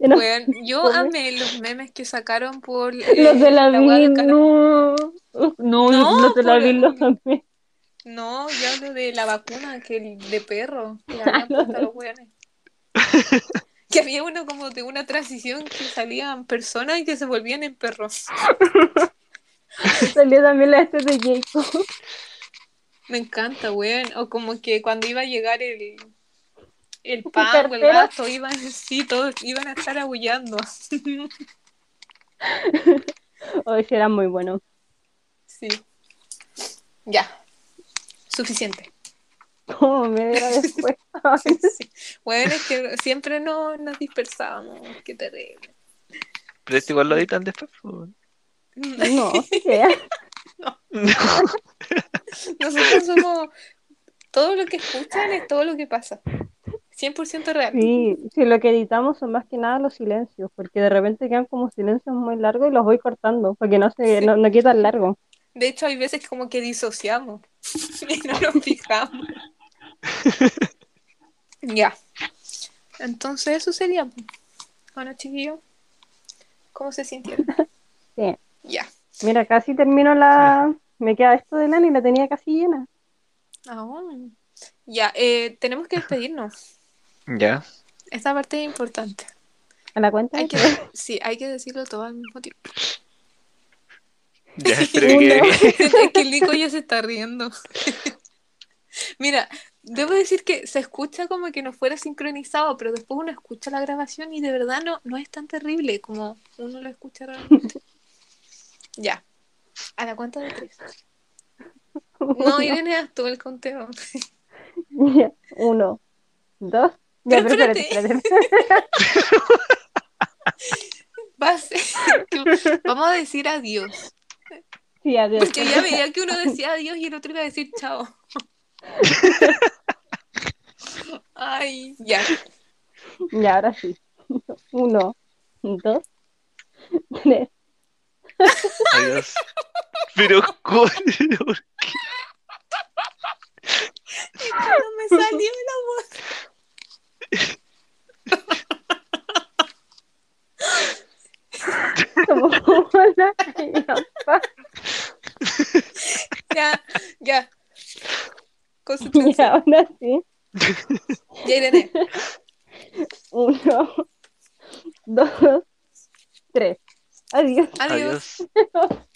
Era- Weón, yo amé los memes que sacaron por los eh, de la la vida, calama. no. No, No, los de la vida los amé. No, yo hablo de la vacuna que el de perro que los. Que había uno como de una transición que salían personas y que se volvían en perros. Salió también la este de Jacob. Me encanta, weón. O como que cuando iba a llegar el, el pan o el gato, iban, sí, todos iban a estar aullando. Hoy sí era muy bueno. Sí. Ya. Suficiente. Como me era después. Sí. Bueno, es que siempre no, nos dispersábamos. Qué terrible. Pero este igual lo editan después. pues. No, ¿qué? Nosotros somos. Todo lo que escuchan es todo lo que pasa. 100% real. Sí, sí, lo que editamos son más que nada los silencios, porque de repente quedan como silencios muy largos y los voy cortando, porque no se, Sí. no, no queda largo. De hecho, hay veces como que disociamos y no nos fijamos. ya. Entonces, eso sería. Bueno, chiquillos, ¿cómo se sintieron? Sí. Ya. Mira, casi termino la. Me queda esto de Nani, la tenía casi llena. Aún. Ya, eh, tenemos que despedirnos. Ya. Esta parte es importante. A la cuenta Hay que, sí, hay que decirlo todo al mismo tiempo. Ya, que. es que el Nico ya se está riendo. Mira, debo decir que se escucha como que no fuera sincronizado, pero después uno escucha la grabación y de verdad no, no es tan terrible como uno lo escucha realmente. ya. A la cuenta de tres. No, Irene, haz tú el conteo. Ya, Uno, dos. Ya, Pero pero espérate, espérate. Vamos a decir adiós. Sí, adiós. Porque ya veía que uno decía adiós y el otro iba a decir chao. Ay, ya. Ya, ahora sí. Uno, dos, tres. Adiós. Pero, ¿cómo? No me salió la voz. Como la Ya, ya. Ya, Concentración. ahora sí. Ya, Irene. Uno, dos, tres. Adiós. Adiós. Adiós.